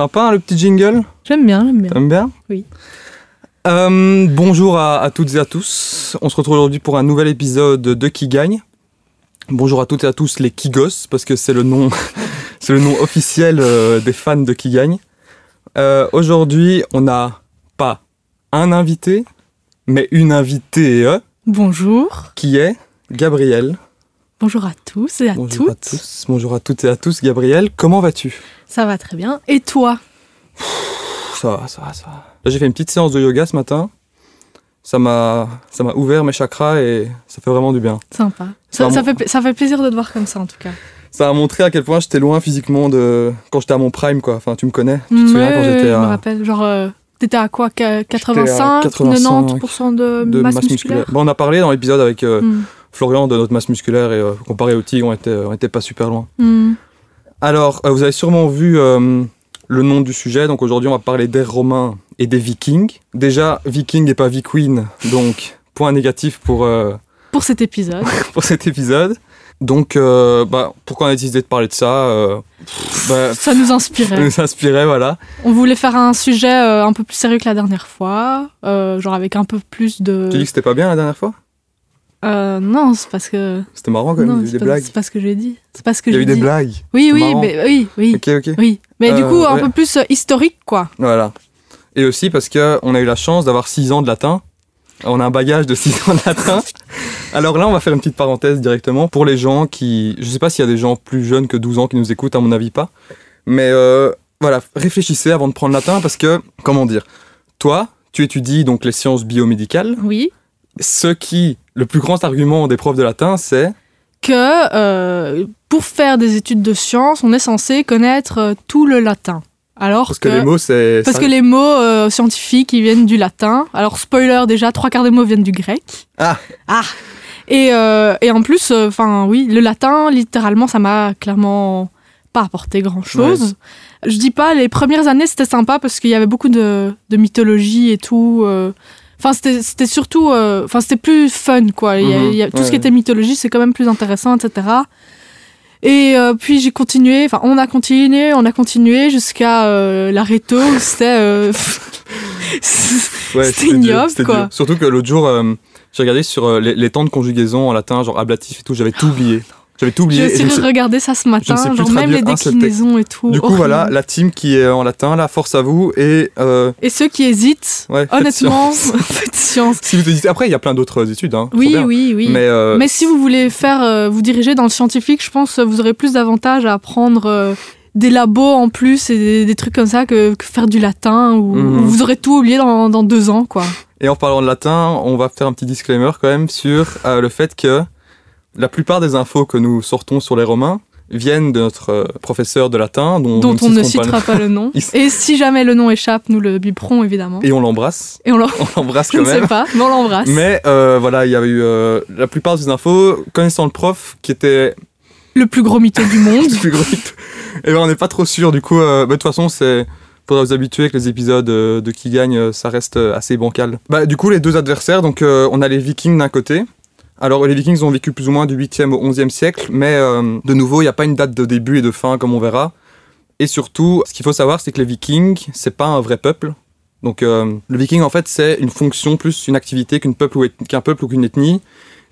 Sympa hein, le petit jingle J'aime bien, j'aime bien. T'aimes bien Oui. Euh, bonjour à, à toutes et à tous. On se retrouve aujourd'hui pour un nouvel épisode de Qui gagne. Bonjour à toutes et à tous les Kigos, parce que c'est le nom, c'est le nom officiel euh, des fans de Qui gagne. Euh, aujourd'hui, on n'a pas un invité, mais une invitée Bonjour. qui est Gabrielle. Bonjour à tous et à Bonjour à toutes. tous. Bonjour à toutes et à tous. Gabrielle, comment vas-tu? Ça va très bien. Et toi? Ça va, ça va, ça va. Là, j'ai fait une petite séance de yoga ce matin. Ça m'a, ça m'a ouvert mes chakras et ça fait vraiment du bien. Sympa. Ça fait, ça fait plaisir de te voir comme ça en tout cas. Ça a montré à quel point j'étais loin physiquement de quand j'étais à mon prime, quoi. Enfin, tu me connais. Tu te souviens quand j'étais je me à rappelle. Genre, euh, t'étais à quoi? Qu'à 85, 85, 90% de, de masse, musculaire, Bon, on a parlé dans l'épisode avec euh, Hmm. Florian de notre masse musculaire et euh, comparé au tigre, on était, on était pas super loin. Hmm. Alors, euh, vous avez sûrement vu euh, le nom du sujet. Donc aujourd'hui, on va parler des Romains et des Vikings. Déjà, Viking et pas Viqueen, donc point négatif pour, euh, Pour cet épisode. pour cet épisode. Donc, euh, bah, pourquoi on a décidé de parler de ça euh, bah, ça nous Ça inspirait. nous inspirait, voilà. On voulait faire un sujet un peu plus sérieux que la dernière fois. genre avec un peu plus de. Tu dis que c'était pas bien la dernière fois? Euh, non, c'est parce que. C'était marrant quand même, non, il y a eu des pas, blagues. c'est pas ce que j'ai dit. C'est pas ce que Il y a eu des dit. blagues. Oui, oui, marrant. mais, oui, oui. Ok, ok. Oui, mais du Euh, coup, un peu plus euh, historique, quoi. Voilà. Et aussi parce que on a eu la chance d'avoir 6 ans de latin. On a un bagage de 6 ans de latin. Alors là, on va faire une petite parenthèse directement pour les gens qui. Je sais pas s'il y a des gens plus jeunes que 12 ans qui nous écoutent, à mon avis pas. Mais euh, voilà, réfléchissez avant de prendre latin parce que, comment dire, toi, tu étudies donc les sciences biomédicales. Oui. Ce qui, le plus grand argument des profs de latin, c'est. Que euh, pour faire des études de sciences, on est censé connaître euh, tout le latin. Alors Parce que les mots, c'est. Parce ça- que les mots euh, scientifiques, ils viennent du latin. Alors, spoiler, déjà, trois quarts des mots viennent du grec. Ah. Ah Et, euh, et en plus, enfin, oui, le latin, littéralement, ça m'a clairement pas apporté grand-chose. Je dis pas, les premières années, c'était sympa parce qu'il y avait beaucoup de, de mythologie et tout. euh. Enfin, c'était c'était surtout... euh, Enfin, c'était plus fun, quoi. Il y a- Mhm. il y a- tout Ouais, ce qui était mythologie, c'est quand même plus intéressant, etc. Et euh, puis j'ai continué, enfin on a continué, on a continué jusqu'à euh, la réto, où c'était... euh, C'était dur, ignoble, c'était quoi. dur. Surtout que l'autre jour, j'ai regardé sur les, les temps de conjugaison en latin, genre ablatif et tout, j'avais tout oublié. J'avais tout oublié. J'ai aussi suis- regardé ça ce matin, genre même les déclinaisons et tout. Du coup, voilà, la team qui est en latin, la force à vous. Et euh, Et ceux qui hésitent, ouais, honnêtement, faites science. Si vous hésitez, après, il y a plein d'autres études. Hein, Oui, oui, oui. Mais, euh, Mais si vous voulez faire, euh, vous diriger dans le scientifique, je pense que vous aurez plus d'avantages à apprendre des labos en plus et des, des trucs comme ça que, que faire du latin où, Mhm. vous aurez tout oublié dans, dans deux ans, quoi. Et en parlant de latin, on va faire un petit disclaimer quand même sur euh, le fait que la plupart des infos que nous sortons sur les Romains viennent de notre euh, professeur de latin, dont, dont on ne citerons pas le- citera pas le nom. Et si jamais le nom échappe, nous le biperons évidemment. Et on l'embrasse. Et on l'en- On l'embrasse je quand ne même. sais pas, mais on l'embrasse. Mais euh, voilà, il y avait eu euh, la plupart des infos connaissant le prof qui était Le plus gros mytho du monde. le plus gros. Et ben on n'est pas trop sûr. Du coup, euh, bah, de toute façon, c'est pour vous habituer que les épisodes de qui gagne, ça reste assez bancal. Bah, du coup, les deux adversaires, donc on a les Vikings d'un côté. Alors, les Vikings ont vécu plus ou moins du 8e au 11e siècle, mais euh, de nouveau, il n'y a pas une date de début et de fin comme on verra. Et surtout, ce qu'il faut savoir, c'est que les Vikings, c'est pas un vrai peuple. Donc, euh, le Viking, en fait, c'est une fonction plus une activité qu'un peuple ou qu'une ethnie.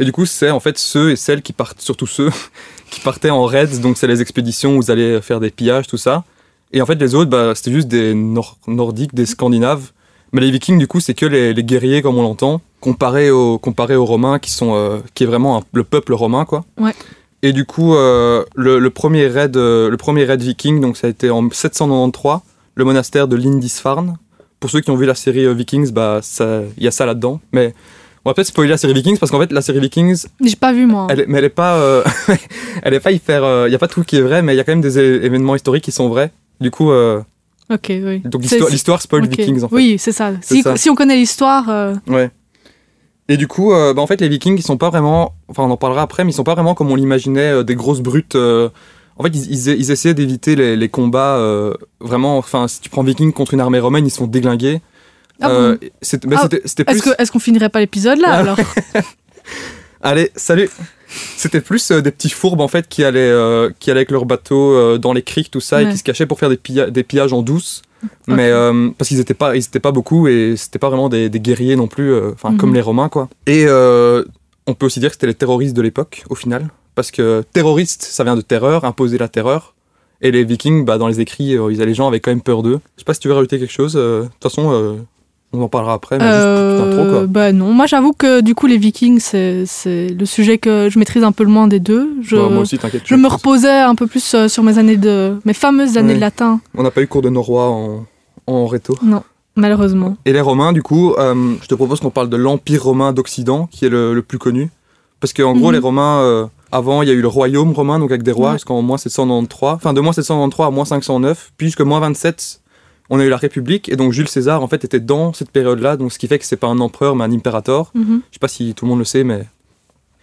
Et du coup, c'est en fait ceux et celles qui partent, surtout ceux qui partaient en raids, donc c'est les expéditions où vous allez faire des pillages, tout ça. Et en fait, les autres, bah, c'était juste des Nor- Nordiques, des Scandinaves. Mais les Vikings, du coup, c'est que les guerriers, comme on l'entend, comparé aux, comparé aux Romains, qui, sont, euh, qui est vraiment un- le peuple romain, quoi. Ouais. Et du coup, euh, le, le premier raid, euh, le premier raid viking, donc ça a été en 793, le monastère de Lindisfarne. Pour ceux qui ont vu la série Vikings, bah, ça- il y a ça là-dedans. Mais on va peut-être spoiler la série Vikings parce qu'en fait, la série Vikings, J'ai pas vu moi. elle, mais elle est pas, elle est pas hyper. Il y a pas tout qui est vrai, mais il y a quand même des événements historiques qui sont vrais. Du coup, Ok, oui. donc l'histoire, spoil. Vikings en fait. Oui, c'est ça. Si, ça. si on connaît l'histoire, Ouais. Et du coup, euh, bah, en fait, les Vikings, ils sont pas vraiment. Enfin, on en parlera après, mais ils sont pas vraiment comme on l'imaginait, euh, des grosses brutes. euh, En fait, ils, ils, ils essayaient d'éviter les, les combats vraiment. Enfin, si tu prends Vikings contre une armée romaine, ils sont déglingués. Ah Euh, bon bah, Ah, plus. Est-ce que- est-ce qu'on finirait pas l'épisode là Ah, alors? Allez, salut C'était plus des petits fourbes en fait qui allaient, qui allaient avec leur bateau dans les criques, tout ça, et qui se cachaient pour faire des, pilla- des pillages en douce. Mais euh, parce qu'ils étaient pas, ils étaient pas beaucoup et c'était pas vraiment des, des guerriers non plus, euh, comme Mhm. les Romains quoi. Et euh, on peut aussi dire que c'était les terroristes de l'époque au final, parce que terroriste, ça vient de terreur, imposer la terreur. Et les Vikings, bah, dans les écrits, ils- les gens avaient quand même peur d'eux. Je sais pas si tu veux rajouter quelque chose. De toute façon, on en parlera après. Mais juste petite intro Euh, quoi. bah non, moi j'avoue que du coup les Vikings c'est le sujet que je maîtrise un peu le moins des deux. Je, Bah, moi aussi, t'inquiète. je me reposais un peu plus euh, sur mes années de mes fameuses années de latin, On n'a pas eu cours de norrois en, en réto. malheureusement. Et les Romains, du coup, euh, je te propose qu'on parle de l'Empire romain d'Occident, qui est le, le plus connu. Parce qu'en gros, Mhm. les Romains, euh, avant, il y a eu le royaume romain, donc avec des rois, Ouais. jusqu'en moins 793. Enfin, de moins 793 à moins 509. Puis jusqu'à moins 27, on a eu la République. Et donc, Jules César, en fait, était dans cette période-là. Donc, ce qui fait que c'est pas un empereur, mais un impérator. Mhm. Je sais pas si tout le monde le sait, mais.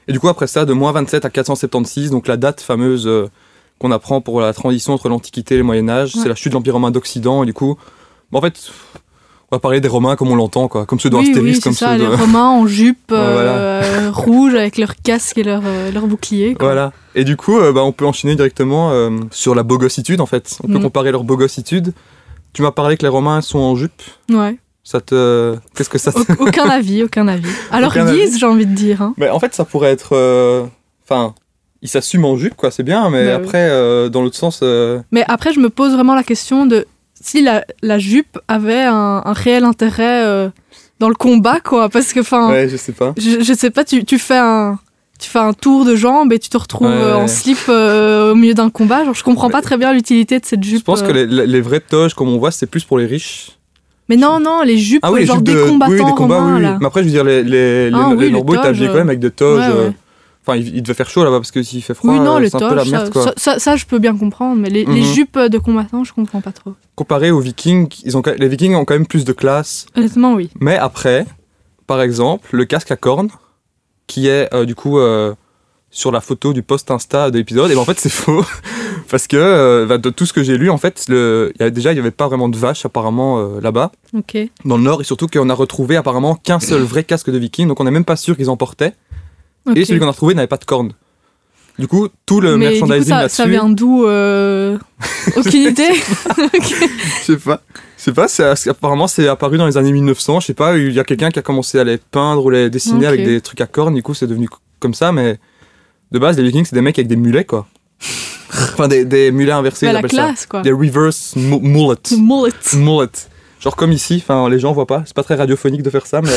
Et du coup, après ça, de moins 27 à 476, donc la date fameuse euh, qu'on apprend pour la transition entre l'Antiquité et le Moyen-Âge, Ouais. c'est la chute de l'Empire romain d'Occident. Et du coup, bah, en fait, on va parler des Romains comme on l'entend, quoi. Comme ceux Oui, d'Astérix, oui, c'est comme ça, ceux les de. Romains en jupe voilà. euh, rouge avec leur casque et leur, euh, leur bouclier. quoi. Voilà. Et du coup, euh, bah, on peut enchaîner directement sur la bogossitude, en fait. On peut Mhm. comparer leur bogossitude. Tu m'as parlé que les Romains sont en jupe. Ouais. Ça te. Qu'est-ce que ça te. Au- aucun avis, aucun avis. Alors Aucun guise, j'ai envie de dire. hein. Mais en fait, ça pourrait être. euh, Enfin, ils s'assument en jupe, quoi, c'est bien, mais Bah oui. après, euh, dans l'autre sens. euh, Mais après, je me pose vraiment la question de si la, la jupe avait un, un réel intérêt dans le combat, quoi. Parce que, enfin, Ouais, je sais pas. je, je sais pas, tu, tu fais un. Tu fais un tour de jambes et tu te retrouves Ouais, euh, en slip euh, au milieu d'un combat. Genre, je comprends pas très bien l'utilité de cette jupe. Je pense que euh. les, les- les vraies toges, comme on voit, c'est plus pour les riches. Mais non, non, les jupes, Ah oui, les genre jupes des de. combattants oui, des combats, romains, oui, là. Mais après, je veux dire, les, les, les, Ah les toges, quand même avec des toges. ouais, ouais. Enfin, il, il devait faire chaud là-bas parce que s'il fait froid, oui, non, c'est un peu la merde, ça, quoi. ça, ça- ça, je peux bien comprendre, mais les, les Mhm. jupes de combattants, je comprends pas trop. Comparé aux Vikings, ils ont, les Vikings ont quand même plus de classe. Honnêtement, oui. Mais après, par exemple, le casque à cornes, qui est euh, du coup euh, sur la photo du post Insta de l'épisode, et ben en fait c'est faux. Parce que euh, bah, de tout ce que j'ai lu, en fait, le, y a, déjà il n'y avait pas vraiment de vaches apparemment là-bas, dans le nord, et surtout qu'on a retrouvé apparemment qu'un seul vrai casque de viking, donc on n'est même pas sûr qu'ils en portaient. Et celui qu'on a retrouvé n'avait pas de cornes. Du coup, tout le mais du coup, merchandising ça, ça vient d'où euh... Aucune idée. Je sais pas. Je sais pas, c'est- apparemment c'est apparu dans les années 1900, je sais pas, il y a quelqu'un qui a commencé à les peindre ou les dessiner avec des trucs à cornes, du coup c'est devenu co- comme ça, mais de base les vikings c'est des mecs avec des mulets quoi. enfin des, des mulets inversés, Bah, la ça. classe, quoi. Des reverse mu- mullet. Mullet. Genre comme ici, enfin les gens voient pas, c'est pas très radiophonique de faire ça, mais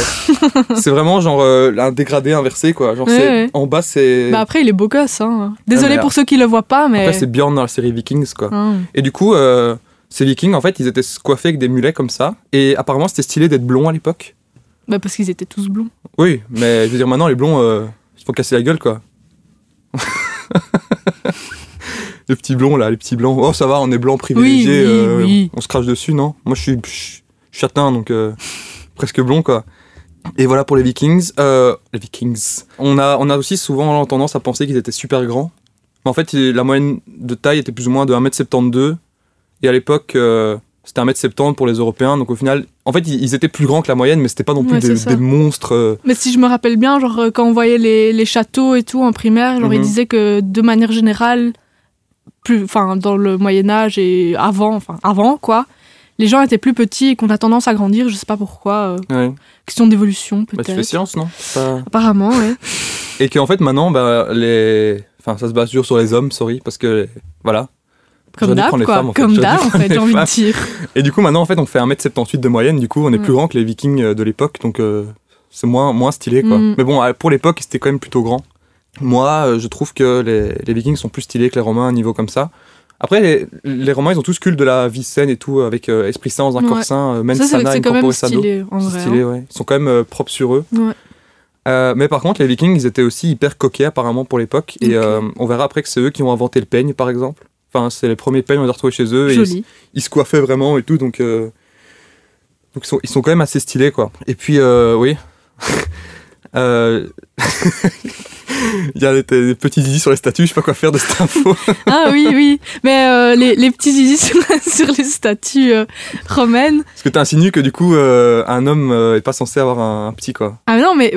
c'est vraiment genre euh, un dégradé inversé quoi. Genre en bas c'est Bah après, il est beau gosse. Hein. Désolé Ah, pour ceux qui le voient pas, mais. après c'est Bjorn dans la série Vikings quoi. Hein. Et du coup, euh, ces vikings, en fait, ils étaient coiffés avec des mulets comme ça. Et apparemment, c'était stylé d'être blond à l'époque. Bah parce qu'ils étaient tous blonds. Oui, mais je veux dire, maintenant, les blonds, euh, ils se font casser la gueule, quoi. les petits blonds, là, les petits blancs. Oh, ça va, on est blanc privilégié. Oui, oui, euh, oui. On se crache dessus, non? Moi, je suis, châtain, donc euh, presque blond, quoi. Et voilà pour les vikings. Euh, les vikings. On a, on a aussi souvent tendance à penser qu'ils étaient super grands. Mais en fait, la moyenne de taille était plus ou moins de 1m72. Et à l'époque, c'était 1m70 pour les Européens. Donc au final, en fait, ils, étaient plus grands que la moyenne, mais c'était pas non plus Ouais, des, monstres. Mais si je me rappelle bien, genre quand on voyait les, les châteaux et tout en primaire, genre ils Mhm. disaient que de manière générale, plus, enfin dans le Moyen Âge et avant, enfin avant quoi, les gens étaient plus petits et qu'on a tendance à grandir. Je sais pas pourquoi. euh, ouais. question d'évolution Bah, tu fais peut-être. science, non? Ça- Apparemment, ouais. Et qu'en fait, maintenant, bah, les... enfin, ça se base toujours sur les hommes, sorry, parce que voilà. Comme d'hab, les quoi. femmes, en fait. Comme d'hab, en fait, j'ai envie de dire. Et du coup, maintenant, en fait, on fait 1m78 de moyenne, du coup, on est Ouais. plus grand que les vikings euh, de l'époque, donc euh, c'est moins, moins stylé, quoi. Mm. Mais bon, pour l'époque, c'était quand même plutôt grand. Moi, euh, je trouve que les, les vikings sont plus stylés que les romains à un niveau comme ça. Après, les, les romains, ils ont tous culte de la vie saine et tout, avec euh, esprit sain dans un Ouais. corps sain, euh, mens sana in quand même corpore sano. Ils sont quand même euh, propres sur eux. Ouais. Euh, mais par contre, les Vikings, ils étaient aussi hyper coquets apparemment pour l'époque. Et euh, on verra après que c'est eux qui ont inventé le peigne, par exemple. Enfin, c'est les premiers peignes qu'on a retrouvés chez eux. Et ils, Joli. ils se coiffaient vraiment et tout. Donc, euh, donc ils, sont, ils sont quand même assez stylés, quoi. Et puis, euh, oui. Euh, Il y a des, petits zizi sur les statues, je sais pas quoi faire de cette info. Ah oui, oui. Mais euh, les, les petits zizi sur, sur les statues euh, romaines. Parce que tu insinues que du coup, un homme est pas censé avoir un, un petit, quoi. Ah non, mais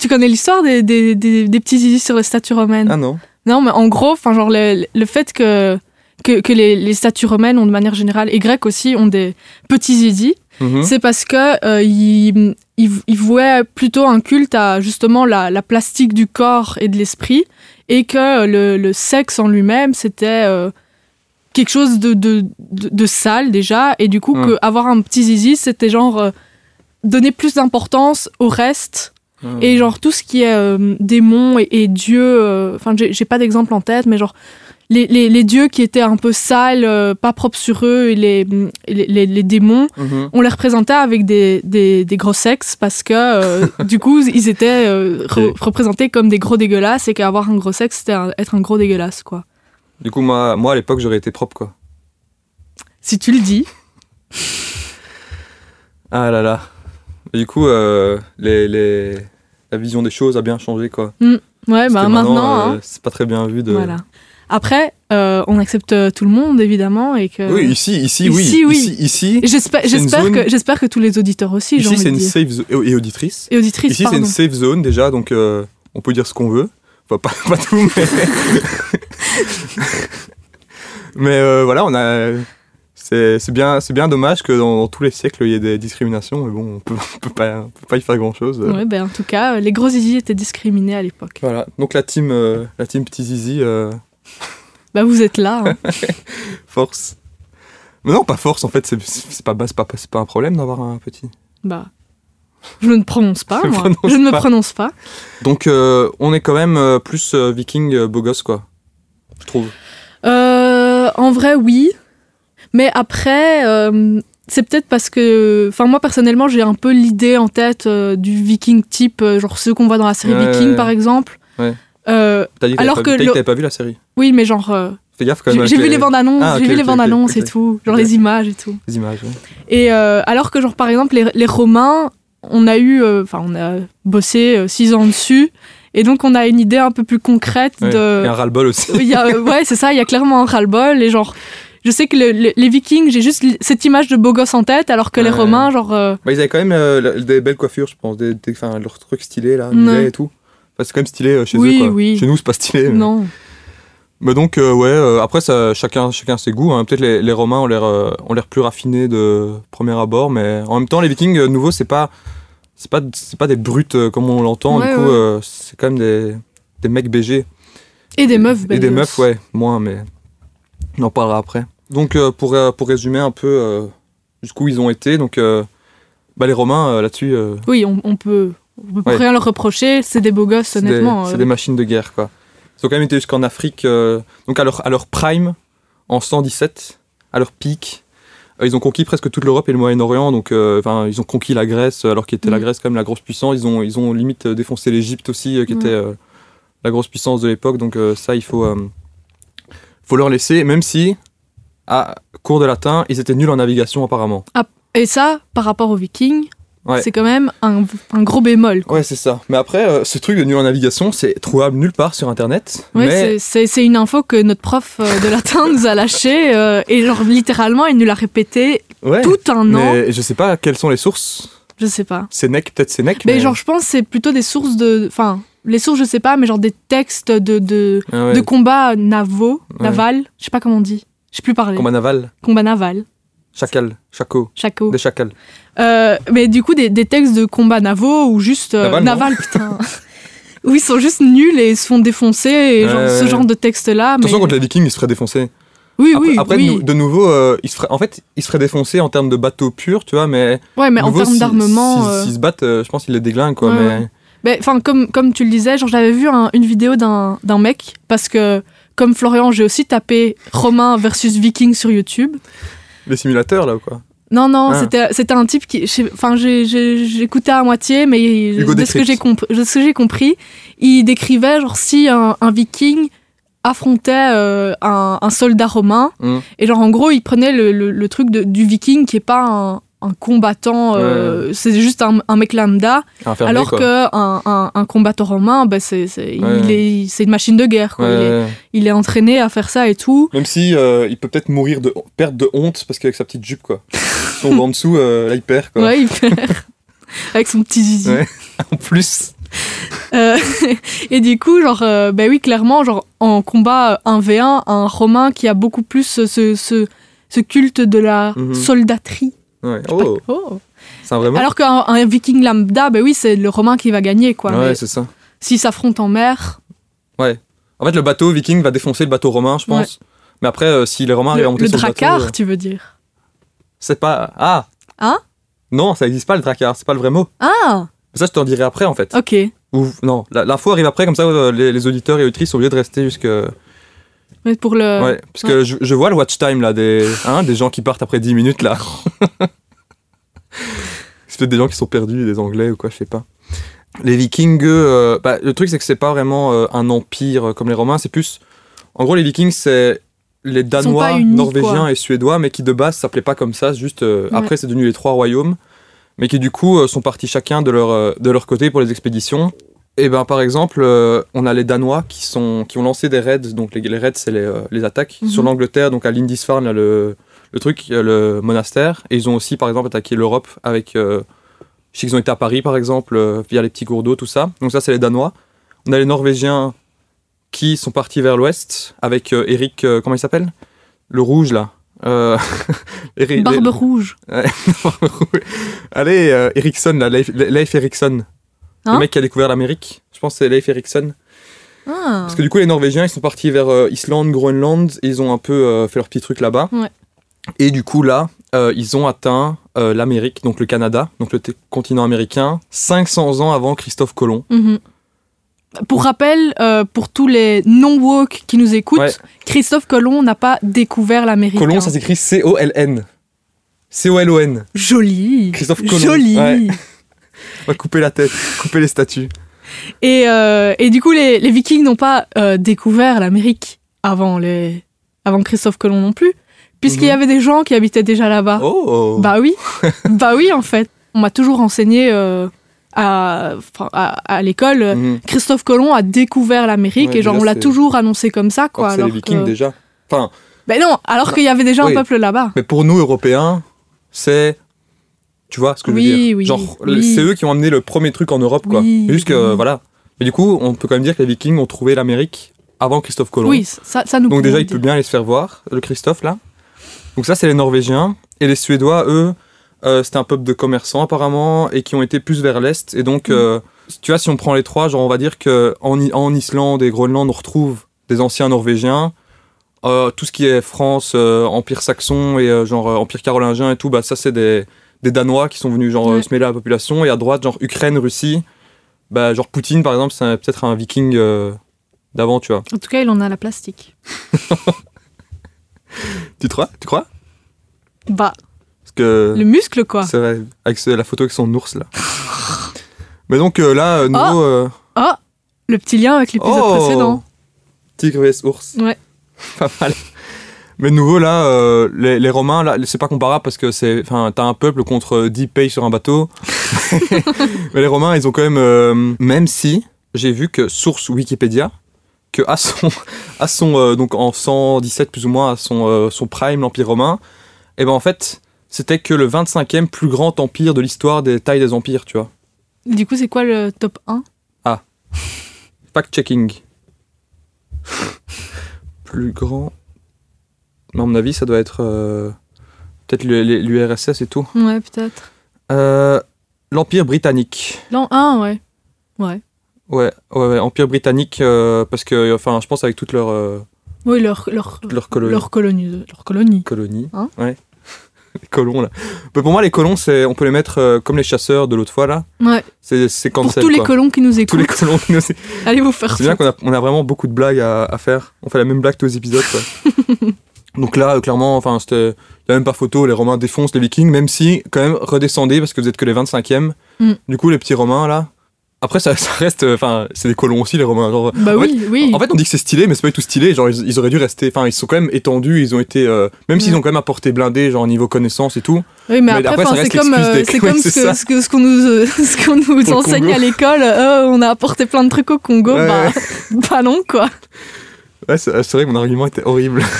Tu connais l'histoire des, des, des, des petits zizi sur les statues romaines? Ah non. Non, mais en gros, enfin, genre, le, le fait que, que, que les, les statues romaines ont de manière générale, et grecques aussi, ont des petits zizi, Mhm. c'est parce que euh, ils vouaient plutôt un culte à justement la, la plastique du corps et de l'esprit, et que le, le sexe en lui-même, c'était euh, quelque chose de, de, de, de sale déjà, et du coup, Mm. que avoir un petit zizi, c'était genre euh, donner plus d'importance au reste. Ah. Et genre tout ce qui est euh, démons et, et dieux, euh, enfin j'ai pas d'exemple en tête, mais genre les, les, les dieux qui étaient un peu sales, euh, pas propres sur eux, et les, les, démons, Mhm. on les représentait avec des, des, des gros sexes parce que euh, du coup ils étaient euh, re- représentés comme des gros dégueulasses et qu'avoir un gros sexe c'était être un gros dégueulasse quoi. Du coup, moi, moi à l'époque, j'aurais été propre, quoi. Si tu le dis. Ah là là. Et du coup, les, la vision des choses a bien changé, quoi. Ouais, Parce bah maintenant, hein, c'est pas très bien vu de. voilà. Après, euh, on accepte tout le monde évidemment et que. Oui, ici, ici, oui. Ici, oui. Ici, J'espère, zone- que, que tous les auditeurs aussi, ici c'est une dire. safe zone. Et auditrice. Et auditrices, Ici, c'est une safe zone déjà, donc euh, on peut dire ce qu'on veut. Enfin, pas, pas tout, mais. mais euh, voilà, on a. C'est bien, bien dommage que dans, dans tous les siècles, il y ait des discriminations, mais bon, on peut, on peut, peut pas y faire grand chose. Ouais, ben, en tout cas, les gros zizi étaient discriminés à l'époque. Voilà, donc la team, la team Petit Zizi, Bah, vous êtes là. hein. force. Mais non, pas force, en fait, c'est pas, c'est pas, c'est pas un problème d'avoir un petit. bah, je ne prononce pas, Je moi. prononce je ne me prononce pas. Donc, euh, on est quand même euh, plus euh, viking beau gosse, quoi. Je trouve. En vrai, oui. Mais après, c'est peut-être parce que. Enfin, moi, personnellement, j'ai un peu l'idée en tête du viking type, genre ceux qu'on voit dans la série Ouais, Viking, ouais. par exemple. Euh, T'as dit que Alors t'avais pas, que vu- le- pas la série. oui, mais genre. euh, Fais gaffe quand même. j'ai vu les- les bandes annonces, Ah, j'ai vu les bandes ok, annonces ok. et tout, genre les images et tout. les images. ouais. Et euh, alors que, genre, par exemple, les, les Romains, on a eu. Enfin, on a bossé six ans dessus. Et donc, on a une idée un peu plus concrète Ouais. de. Et un ras-le-bol aussi. Y a- ouais, c'est ça, il y a clairement un ras-le-bol. Et genre, je sais que le- le- les Vikings, j'ai juste cette image de beau gosse en tête, alors que les. Romains, genre. euh, Bah, ils avaient quand même euh, des belles coiffures, je pense. Des, des, enfin, leurs trucs stylés, là, mulets et tout. C'est quand même stylé euh, chez Oui, eux, quoi. oui. Chez nous, c'est pas stylé. mais- non. Mais donc, euh, ouais, euh, après, ça, chacun, chacun ses goûts. hein. Peut-être les, les Romains ont l'air, euh, ont l'air plus raffinés de premier abord, mais en même temps, les Vikings, euh, nouveau, c'est pas, c'est pas, c'est pas des brutes comme on l'entend. Ouais, du coup, ouais. c'est quand même des, des mecs BG. Et des meufs, Et des meufs, ouais, moins, mais on en parlera après. Donc, pour, pour résumer un peu jusqu'où ils ont été, donc, bah, les Romains, là-dessus, Oui, on, on peut. On peut Ouais. rien leur reprocher, c'est des beaux gosses, honnêtement. c'est euh. des machines de guerre, quoi. Ils ont quand même été jusqu'en Afrique, euh, donc à leur, à leur prime, en 117, à leur pic. euh, ils ont conquis presque toute l'Europe et le Moyen-Orient, donc enfin, ils ont conquis la Grèce, alors qu'ils étaient la Mm. Grèce quand même la grosse puissance. Ils ont, ils ont limite défoncé l'Égypte aussi, qui Ouais. était la grosse puissance de l'époque. Donc ça, il faut, faut leur laisser, même si, à cours de latin, ils étaient nuls en navigation apparemment. Et ça, par rapport aux Vikings, Ouais. c'est quand même un, un gros bémol. quoi. Ouais, c'est ça. Mais après, euh, ce truc de nul en navigation, c'est trouvable nulle part sur Internet. Ouais, mais c'est- une info que notre prof euh, de latin nous a lâchée. euh, et genre, littéralement, il nous l'a répété ouais. tout un an. Mais je sais pas quelles sont les sources. Je sais pas. Sénèque, peut-être Sénèque. Mais genre, je pense que c'est plutôt des sources de. Enfin, les sources, je sais pas, mais genre des textes de, de, Ah ouais. de combats navaux, naval, je sais pas comment on dit. Je sais plus parler. Combat naval, Combat naval, chacal, chaco, chaco. des chacals. Euh, mais du coup, des, des textes de combats navaux ou juste. euh, Naval, putain. où ils sont juste nuls et ils se font défoncer, et genre Ouais, ce genre de textes-là. Attention, mais... contre les Vikings, ils se feraient défoncer. Oui, Après, oui, après, oui. de, nou- de nouveau, euh, se en fait, ils se feraient défoncer en termes de bateaux purs, tu vois, mais. Ouais, mais de en termes si- d'armement. si- S'ils se battent, je pense qu'ils les déglinguent, quoi. Ouais, mais... Enfin, comme, comme tu le disais, genre j'avais vu un- une vidéo d'un d'un mec, parce que, comme Florian, j'ai aussi tapé Romain versus Viking sur YouTube. Les simulateurs, là, ou quoi? Non, non, Ah. c'était c'était un type qui. Enfin, j'écoutais à moitié, mais Hugo de ce que j'ai compris, il décrivait genre si un, un Viking affrontait euh, un, un soldat romain, Hum. et genre en gros, il prenait le, le- le truc de- du Viking qui est pas un, un combattant, euh, c'est juste un, un mec lambda, Un fermier, alors qu'un un, un combattant romain, bah, c'est c'est- Ouais. il est- c'est une machine de guerre. quoi. Ouais, Il, est, il entraîné à faire ça et tout. Même si euh, il peut peut-être mourir de perte de honte parce qu'avec sa petite jupe, quoi. On va en dessous, euh, là, il perd, quoi. Ouais, il perd. Avec son petit zizi. Ouais. En plus. Euh, et du coup, genre, euh, ben oui, clairement, genre, en combat 1v1, un Romain qui a beaucoup plus ce, ce, ce culte de la Mhm. soldaterie. Ouais. Oh, Oh. vraiment. Alors qu'un un viking lambda, ben oui, c'est le Romain qui va gagner, quoi. ouais, Mais c'est ça. S'ils s'affrontent en mer, En fait, le bateau viking va défoncer le bateau romain, je pense. Mais après, euh, si les romains arrivent à le, monter le sur dracard, le bateau, euh, tu veux dire c'est pas. Ah Hein Non, ça n'existe pas le dracard, c'est pas le vrai mot. Ah, Ça, je t'en dirai après, en fait. ok. Ou non, la- l'info arrive après, comme ça, euh, les, les auditeurs et auditrices sont obligés de rester jusque. Mais pour le. ouais, parce que je, je vois le watch time là, des, hein, des gens qui partent après 10 minutes là. c'est peut-être des gens qui sont perdus, des anglais ou quoi, je sais pas. Les vikings, euh, bah, le truc c'est que c'est pas vraiment euh, un empire euh, comme les romains, c'est plus. En gros, les vikings, c'est les danois, norvégiens quoi. et suédois, mais qui de base s'appelaient pas comme ça, juste. euh, Ouais. Après, c'est devenu les trois royaumes, mais qui du coup sont partis chacun de leur, de leur côté pour les expéditions. Et ben par exemple, euh, on a les Danois qui, sont, qui ont lancé des raids, donc les, les raids c'est les, euh, les attaques, Mhm. sur l'Angleterre, donc à Lindisfarne, là, le, le truc, le monastère. Et ils ont aussi par exemple attaqué l'Europe avec... euh, je sais qu'ils ont été à Paris par exemple, via les petits cours d'eau, tout ça. Donc ça c'est les Danois. On a les Norvégiens qui sont partis vers l'ouest avec Eric, comment il s'appelle? Le rouge là. Euh, Barbe rouge. Allez, euh, Ericsson, là, Leif, Leif Erikson. Hein le mec qui a découvert l'Amérique. Je pense que c'est Leif Erikson. Ah. Parce que du coup, les Norvégiens, ils sont partis vers euh, Islande, Groenland, et ils ont un peu euh, fait leur petit truc là-bas. Ouais. Et du coup, là, euh, ils ont atteint euh, l'Amérique, donc le Canada, donc le continent américain, 500 ans avant Christophe Colomb. Mhm. Pour rappel, pour tous les non-woke qui nous écoutent, Ouais. Christophe Colomb n'a pas découvert l'Amérique. Colomb, hein. ça s'écrit C-O-L-N. C-O-L-O-N. Joli. Christophe Colomb. Joli. Ouais. On va couper la tête, couper les statues. Et, euh, et du coup, les, les Vikings n'ont pas euh, découvert l'Amérique avant, les... avant Christophe Colomb non plus, puisqu'il y Mhm. avait des gens qui habitaient déjà là-bas. Oh Bah oui, bah oui en fait. On m'a toujours enseigné euh, à, à, à l'école. Mhm. Christophe Colomb a découvert l'Amérique Ouais, et genre on l'a toujours annoncé comme ça quoi. Alors les Vikings que- déjà. Enfin, Ben non, alors qu'il y avait déjà Oui. un peuple là-bas. Mais pour nous, Européens, c'est. Tu vois ce que je veux dire oui, Genre, oui. c'est eux qui ont amené le premier truc en Europe, quoi. Juste que, voilà. Mais du coup, on peut quand même dire que les Vikings ont trouvé l'Amérique avant Christophe Colomb. Oui, ça, ça nous Donc, déjà, il peut bien aller se faire voir, le Christophe, là. Donc, ça, c'est les Norvégiens. Et les Suédois, eux, euh, c'était un peuple de commerçants, apparemment, et qui ont été plus vers l'Est. Et donc, Mm. euh, tu vois, si on prend les trois, genre, on va dire qu'en en Islande et Groenland, on retrouve des anciens Norvégiens. Euh, tout ce qui est France, euh, Empire saxon et genre Empire carolingien et tout, bah ça c'est des, des Danois qui sont venus genre euh, Ouais. se mêler à la population et à droite genre Ukraine, Russie, bah genre Poutine par exemple c'est peut-être un Viking euh, d'avant tu vois. En tout cas, il en a la plastique. Tu crois? Tu crois? Bah, Parce que le muscle quoi. c'est vrai avec la photo avec son ours là. Mais donc euh, là euh, nouveau euh, Oh, le petit lien avec l'épisode Oh précédent. tigre vs ours. Ouais. Pas mal. Mais de nouveau là, euh, les, les Romains là, c'est pas comparable parce que c'est, enfin, t'as un peuple contre 10 pays sur un bateau. Mais les Romains, ils ont quand même, euh, même si j'ai vu que source Wikipédia, que à son, à son euh, donc en 117 plus ou moins à son, son prime l'Empire romain, et ben en fait c'était que le 25e plus grand empire de l'histoire des tailles des empires, tu vois. Du coup, c'est quoi le top 1 Fact-checking. plus grand. Mais à mon avis, ça doit être euh, peut-être l'URSS et tout. Ouais, peut-être. Euh, L'Empire britannique. L'an 1, ouais. Ouais. Ouais, ouais, ouais, Empire britannique, euh, parce que, enfin, je pense avec toutes leurs euh, Oui, leur, leur, leurs colonies. leur colonie. Leur colonie. colonies. Hein ouais. les colons, là. Mais pour moi, les colons, c'est, on peut les mettre comme les chasseurs de l'autre fois, là. Ouais. C'est, c'est Pour tous les colons qui nous Tous écoutent, les colons qui nous- C'est allez vous faire bien foutre. qu'on a, on a vraiment beaucoup de blagues à, à faire. On fait la même blague tous les épisodes, quoi. Donc là, euh, clairement, enfin, il y a même pas photo, les Romains défoncent les Vikings, même si, quand même, redescendez parce que vous êtes que les 25e. Mm. Du coup, les petits Romains, là. Après, ça, ça reste, euh, enfin, c'est des colons aussi, les Romains. Genre, Bah en fait, oui, oui. En fait, on dit que c'est stylé, mais c'est pas du tout stylé. Genre, ils, ils auraient dû rester. Enfin, ils sont quand même étendus. Ils ont été. euh, même s'ils Ouais. ont quand même apporté blindé, genre niveau connaissance et tout. oui, mais, mais après, après, c'est comme, euh, c'est comme ce que- qu'on nous, euh, ce qu'on nous Pour le enseigne Congo. à l'école. on a apporté plein de trucs au Congo. Ouais, bah, bah non, quoi. Ouais, c'est vrai que mon argument était horrible.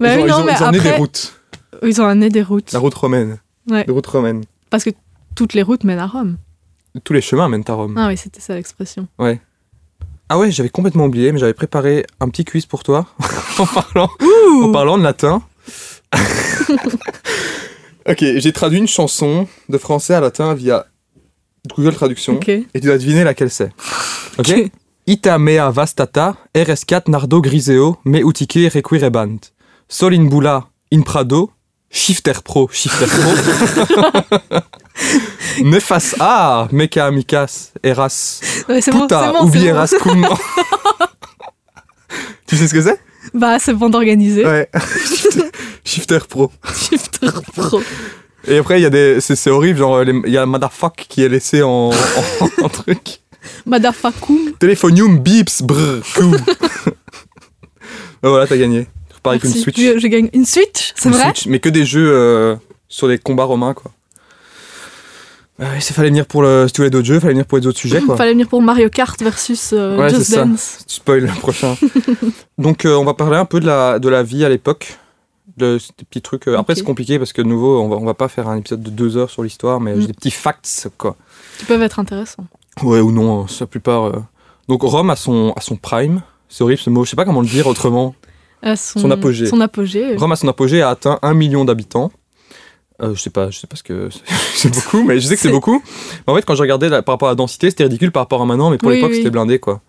Bah ils ont, oui, ils non, ont- mais ils ont amené après, des routes. ils ont amené des routes. La route romaine. Ouais. Des routes romaines. Parce que toutes les routes mènent à Rome. tous les chemins mènent à Rome. Ah oui, c'était ça l'expression. Ah ouais, j'avais complètement oublié, mais j'avais préparé un petit quiz pour toi en, parlant, en parlant de latin. ok, j'ai traduit une chanson de français à latin via Google Traduction Ok. et tu dois deviner laquelle c'est. Ok Ita mea vastata, RS4 nardo griseo, me utique requirebant. Sol in bula, in prado, shifter pro, shifter pro. Nefas a, meca amicas, eras, Ouais, bon, puta, bon, bon. eras cum. tu sais ce que c'est? Bah, c'est bon d'organiser. Ouais. Shifter- Shifter pro. Shifter Pro. Et après, il y a des. C'est horrible, genre, il y a motherfuck qui est laissé en, en, en truc. Madafakum. Téléphonium, bips, brr. Ouais, voilà, t'as gagné. Pareil qu'une Merci. Switch. Je, je gagne une Switch, c'est Une vrai Switch, mais que des jeux euh, sur les combats romains, quoi. Ouais, il fallait venir pour le. Si tu voulais d'autres jeux, il fallait venir pour les autres sujets, quoi. Fallait venir pour Mario Kart versus euh, Ouais, Just c'est ça. Dance. Tu spoil le prochain. Donc, euh, on va parler un peu de la, de la vie à l'époque. De ces petits trucs. euh, Après, c'est compliqué parce que, de nouveau, on va, on va pas faire un épisode de deux heures sur l'histoire, mais Mm. j'ai des petits facts, quoi. Qui peuvent être intéressants. Ouais, ou non, hein, la plupart. euh. Donc, Rome à son, à son prime. C'est horrible ce mot, je sais pas comment le dire autrement. À son, Son apogée. Son apogée. Rome à son apogée a atteint un million d'habitants. Euh, je sais pas, je sais pas ce que c'est- beaucoup, mais je sais que c'est beaucoup. Mais en fait, quand je regardais la- par rapport à la densité, c'était ridicule par rapport à maintenant, mais pour Oui, l'époque, oui. c'était blindé, quoi.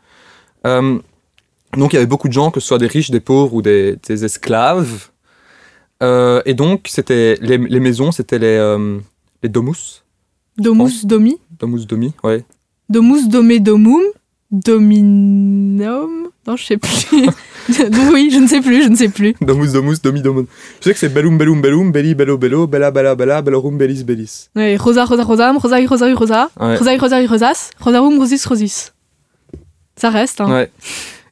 Euh, donc, il y avait beaucoup de gens, que ce soit des riches, des pauvres ou des, des esclaves. Euh, et donc, c'était les, les maisons, c'était les, les domus. Domus Domi. Domus domi, ouais. Domus Dome Domum? Dominum? Non, je sais plus. oui, je ne sais plus, je ne sais plus. Domus domus domi domus. Je sais que c'est bellum bellum bellum, belli bello bello, bella bella bella, bellorum bellis bellis. Ouais, rosa, rosa, rosam, rosai, rosa. Ouais. Rosai, rosai, rosas. Rosarum, rosis, rosis. Ça reste, hein. Ouais.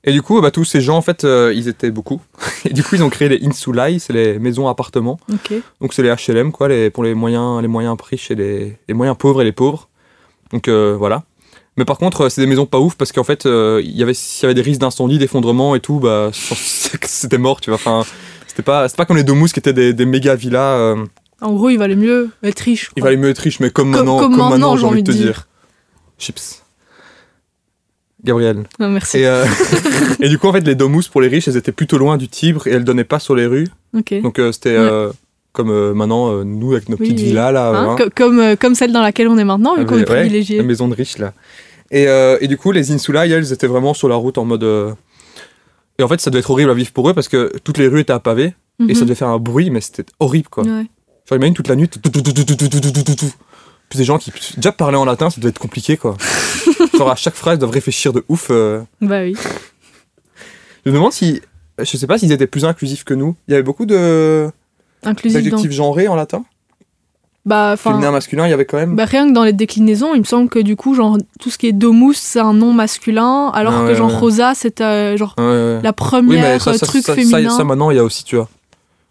Et du coup, bah, tous ces gens, en fait, euh, ils étaient beaucoup. Et du coup, ils ont créé les insulae, c'est les maisons-appartements. Ok. Donc, c'est les HLM, quoi, les, pour les moyens, les moyens riches et les, les moyens pauvres et les pauvres. Donc, euh, voilà. Mais par contre, euh, c'est des maisons pas ouf parce qu'en fait, euh, il y avait- s'il y avait des risques d'incendie, d'effondrement et tout, bah, c'était mort, tu vois. Enfin, c'était pas, c'était pas comme les domus qui étaient des, des méga villas. euh, En gros, il valait mieux être riche. il valait mieux être riche, mais comme, Comme- maintenant, comme maintenant, maintenant, j'ai envie de te dire. dire. Chips. Gabriel. Non, merci. Et, euh, et du coup, en fait, les domus pour les riches, elles étaient plutôt loin du Tibre et elles donnaient pas sur les rues. Ok. Donc, c'était Ouais. comme euh, maintenant, euh, nous, avec nos Oui, petites villas, là. Hein, hein, co- comme, comme celle dans laquelle on est maintenant, vu Ah, qu'on est privilégié. la maison de riches, là. Euh, et, du coup, les Insulaï, elles étaient vraiment sur la route en mode. Euh, et en fait, ça devait être horrible à vivre pour eux parce que toutes les rues étaient à pavé et ça mhm. devait faire un bruit, mais c'était horrible quoi. Ouais. Genre, imagine toute la nuit. Tout, Puis des gens qui déjà parlaient en latin, ça devait être compliqué quoi. Genre, à chaque phrase, ils doivent réfléchir de ouf. Euh. Bah oui. Je me demande si. Je sais pas s'ils étaient plus inclusifs que nous. Il y avait beaucoup de. Inclusif d'adjectifs dans... genrés en latin bah, enfin... Féminin, masculin, il y avait quand même. Bah, rien que dans les déclinaisons, il me semble que du coup, genre, tout ce qui est domus, c'est un nom masculin, alors Ah que genre ouais. rosa, c'est euh, genre Ouais, la Oui, première mais ça, euh, ça, truc ça, ça, féminin. ça, maintenant, il y a aussi, tu vois.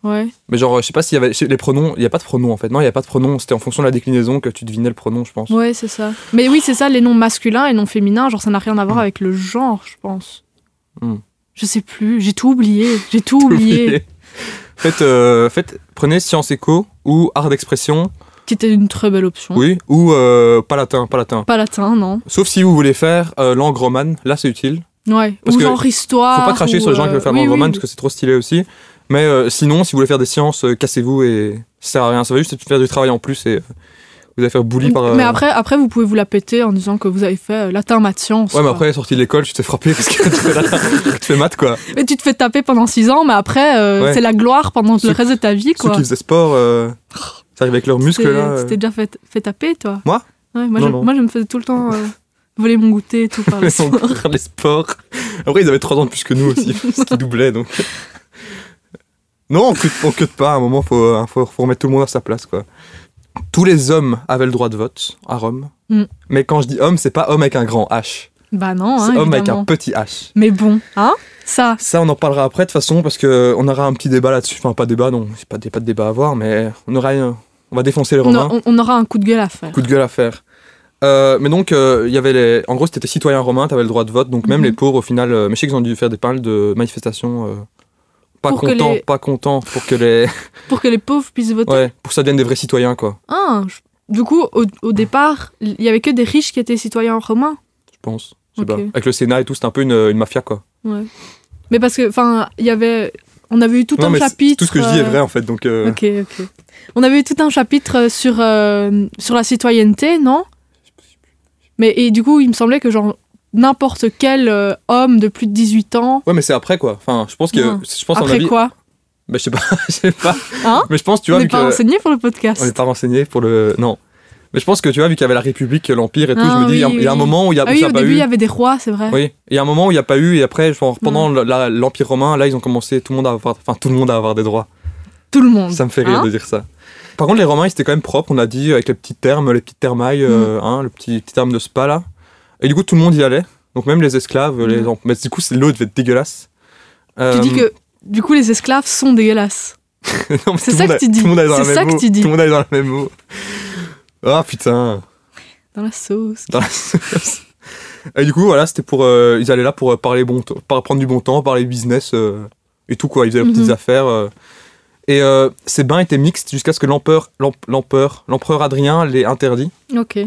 Ouais. Mais genre, je sais pas s'il y avait. Les pronoms, il y a pas de pronoms en fait. Non, il y a pas de pronoms. C'était en fonction de la déclinaison que tu devinais le pronom, je pense. Ouais, c'est ça. Mais oui, c'est ça, les noms masculins et noms féminins, genre, ça n'a rien à voir Mm. avec le genre, je pense. Mm. Je sais plus, j'ai tout oublié. J'ai tout oublié. Faites, euh, faites, prenez sciences éco ou art d'expression, Qui était une très belle option. oui, ou euh, pas latin, pas latin. Pas latin, non. Sauf si vous voulez faire euh, langue romane, là c'est utile. Ouais. Parce ou que genre histoire. Faut pas cracher ou, sur les gens qui euh, veulent faire oui, langue oui, romane oui. parce que c'est trop stylé aussi. Mais euh, sinon, si vous voulez faire des sciences, euh, cassez-vous et ça sert à rien. Ça va juste faire du travail en plus et vous allez faire bully par. Mais après, après, vous pouvez vous la péter en disant que vous avez fait latin, maths, sciences. Ouais, mais après, sorti de l'école, tu t'es frappé parce que tu fais, latin- tu fais maths quoi. Mais tu te fais taper pendant 6 ans, mais après, euh, Ouais. c'est la gloire pendant Ceux- le reste de ta vie, Ceux quoi. qui faisaient sport, euh, ça arrive avec leurs muscles là. euh. Tu t'es déjà fait, fait taper, toi Moi Ouais, moi, Non, je, non. moi, je me faisais tout le temps euh, voler mon goûter et tout par le les, sport. les sports. Après, ils avaient 3 ans de plus que nous aussi, ce qui doublait donc. Non, on cut, on cut pas. À un moment, faut, euh, faut, faut remettre tout le monde à sa place, quoi. Tous les hommes avaient le droit de vote à Rome. Mm. Mais quand je dis homme, c'est pas homme avec un grand H. Bah non, C'est hein, homme avec un petit H. Mais bon, hein Ça, Ça, on en parlera après de toute façon parce que on aura un petit débat là-dessus. Enfin, pas débat, non, c'est pas, pas de débat à avoir, mais on aura, un- on va défoncer les Romains. a- on- on aura un coup de gueule à faire. Coup de gueule à faire. Euh, mais donc, euh, il y avait les. En gros, c'était citoyen romain, t'avais le droit de vote, donc même Mhm. les pauvres, au final. euh, mais je sais qu'ils ont dû faire des mal de manifestations. pas Pour contents, les- pas contents pour que les. Pour que les pauvres puissent voter. Ouais, pour que ça devienne des vrais citoyens, quoi. Ah, je- du coup, au, au départ, il y avait que des riches qui étaient citoyens romains. Je pense. Je sais Ok. pas. Avec le Sénat et tout, c'était un peu une, une mafia, quoi. Ouais. Mais parce que, enfin, il y avait. On avait eu tout non, un mais chapitre. tout ce que je dis est euh, vrai, en fait. Donc, euh, Ok, ok. On avait eu tout un chapitre euh, sur, euh, sur la citoyenneté, non? Mais et du coup, il me semblait que genre n'importe quel euh, homme de plus de 18 ans. Ouais, mais c'est après, quoi. Enfin, je pense que. Non. Je pense, Après avis. quoi? Bah, je sais pas. je sais pas. Hein? Mais je pense, tu On vois, n'est vu pas que. renseigné pour le podcast. On n'est pas renseigné pour le. Non. Mais je pense que tu vois, vu qu'il y avait la République, l'Empire et tout, Ah, je me dis, il y a- oui, il y, a un moment où il y a, ah oui, ça au a pas début, eu. il y avait des rois, c'est vrai. Oui, il y a un moment où il n'y a pas eu, et après, genre, pendant l'Empire romain, là, ils ont commencé, tout le monde à avoir, enfin, tout le monde à avoir des droits. Tout le monde. Ça me fait rire Hein de dire ça. Par contre, les Romains, ils étaient quand même propres, on a dit, avec les petits termes, les petites thermailles, euh, Mm. hein, le petit, petit terme de spa, là. Et du coup, tout le monde y allait. Donc, même les esclaves, les Mm. em- mais du coup, l'eau devait être dégueulasse. Tu Euh, dis que du coup, les esclaves sont dégueulasses. c'est ça que a- tu dis. Tout le monde allait dans la C'est même ça que eau. tu dis. Tout le monde allait dans la même eau. Ah, putain. Dans la sauce. dans la sauce. Et du coup, voilà, c'était pour. euh, ils allaient là pour euh, parler bon par- prendre du bon temps, parler business euh, et tout, quoi. Ils faisaient leurs petites Mhm. affaires. euh. Et ces bains étaient mixtes jusqu'à ce que l'empereur, l'em- l'empereur, l'empereur Adrien les interdit. Ok.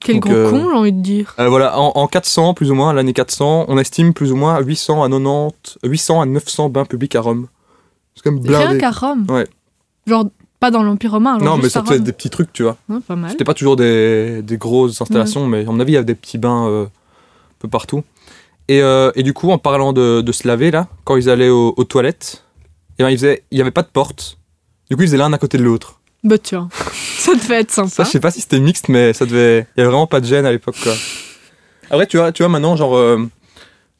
Quel Donc, euh, con, j'ai envie de dire. Voilà, en, en 400, plus ou moins, l'année 400, on estime plus ou moins à 800 à 90, 800 à 900 bains publics à Rome. C'est quand même Rien blindé. qu'à Rome. Ouais. Genre, pas dans l'Empire romain. Non, mais ça Rome. des petits trucs, tu vois. Ouais, pas mal. C'était pas toujours des, des grosses installations, mais à mon avis, il y avait des petits bains euh, un peu partout. Et, euh, et du coup, en parlant de, de se laver, là, quand ils allaient aux, aux toilettes, eh ben, ils faisaient- il n'y avait pas de porte. Du coup, ils faisaient l'un à côté de l'autre. Bah tiens, ça devait être sympa. Ça, je sais pas si c'était mixte, mais ça devait. Il y avait vraiment pas de gêne à l'époque, quoi. Après, tu vois, tu vois maintenant, genre. euh,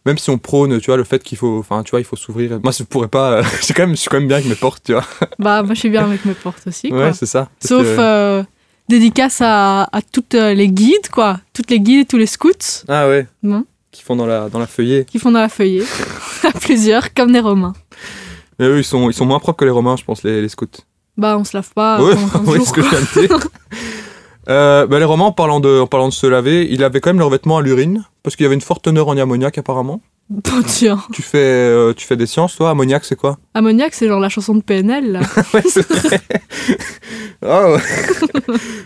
même si on prône, tu vois, le fait qu'il faut, enfin, tu vois, il faut s'ouvrir. Moi, je pourrais pas. euh, j'ai quand même, je suis quand même bien avec mes portes, tu vois. Bah moi je suis bien avec mes portes aussi. quoi. Ouais, c'est ça. Sauf que- euh, dédicace à, à toutes euh, les guides, quoi. Toutes les guides et tous les scouts Ah ouais. Non. Qui font dans la dans la feuillée. qui font dans la feuillée. à plusieurs, comme des Romains. Mais eux, ils sont, ils sont moins propres que les Romains, je pense, les, les scouts. Bah on se lave pas Ouais, pendant 15 oui, jours. ce que je viens de dire. Euh, bah, les Romains, en parlant, de, en parlant de se laver, ils avaient quand même leurs vêtements à l'urine, parce qu'il y avait une forte teneur en ammoniac apparemment. Bon, tiens. Tu fais, euh, tu fais des sciences, toi Ammoniac, c'est quoi? Ammoniac, c'est genre la chanson de PNL, là. Ouais, c'est vrai. Ah ouais.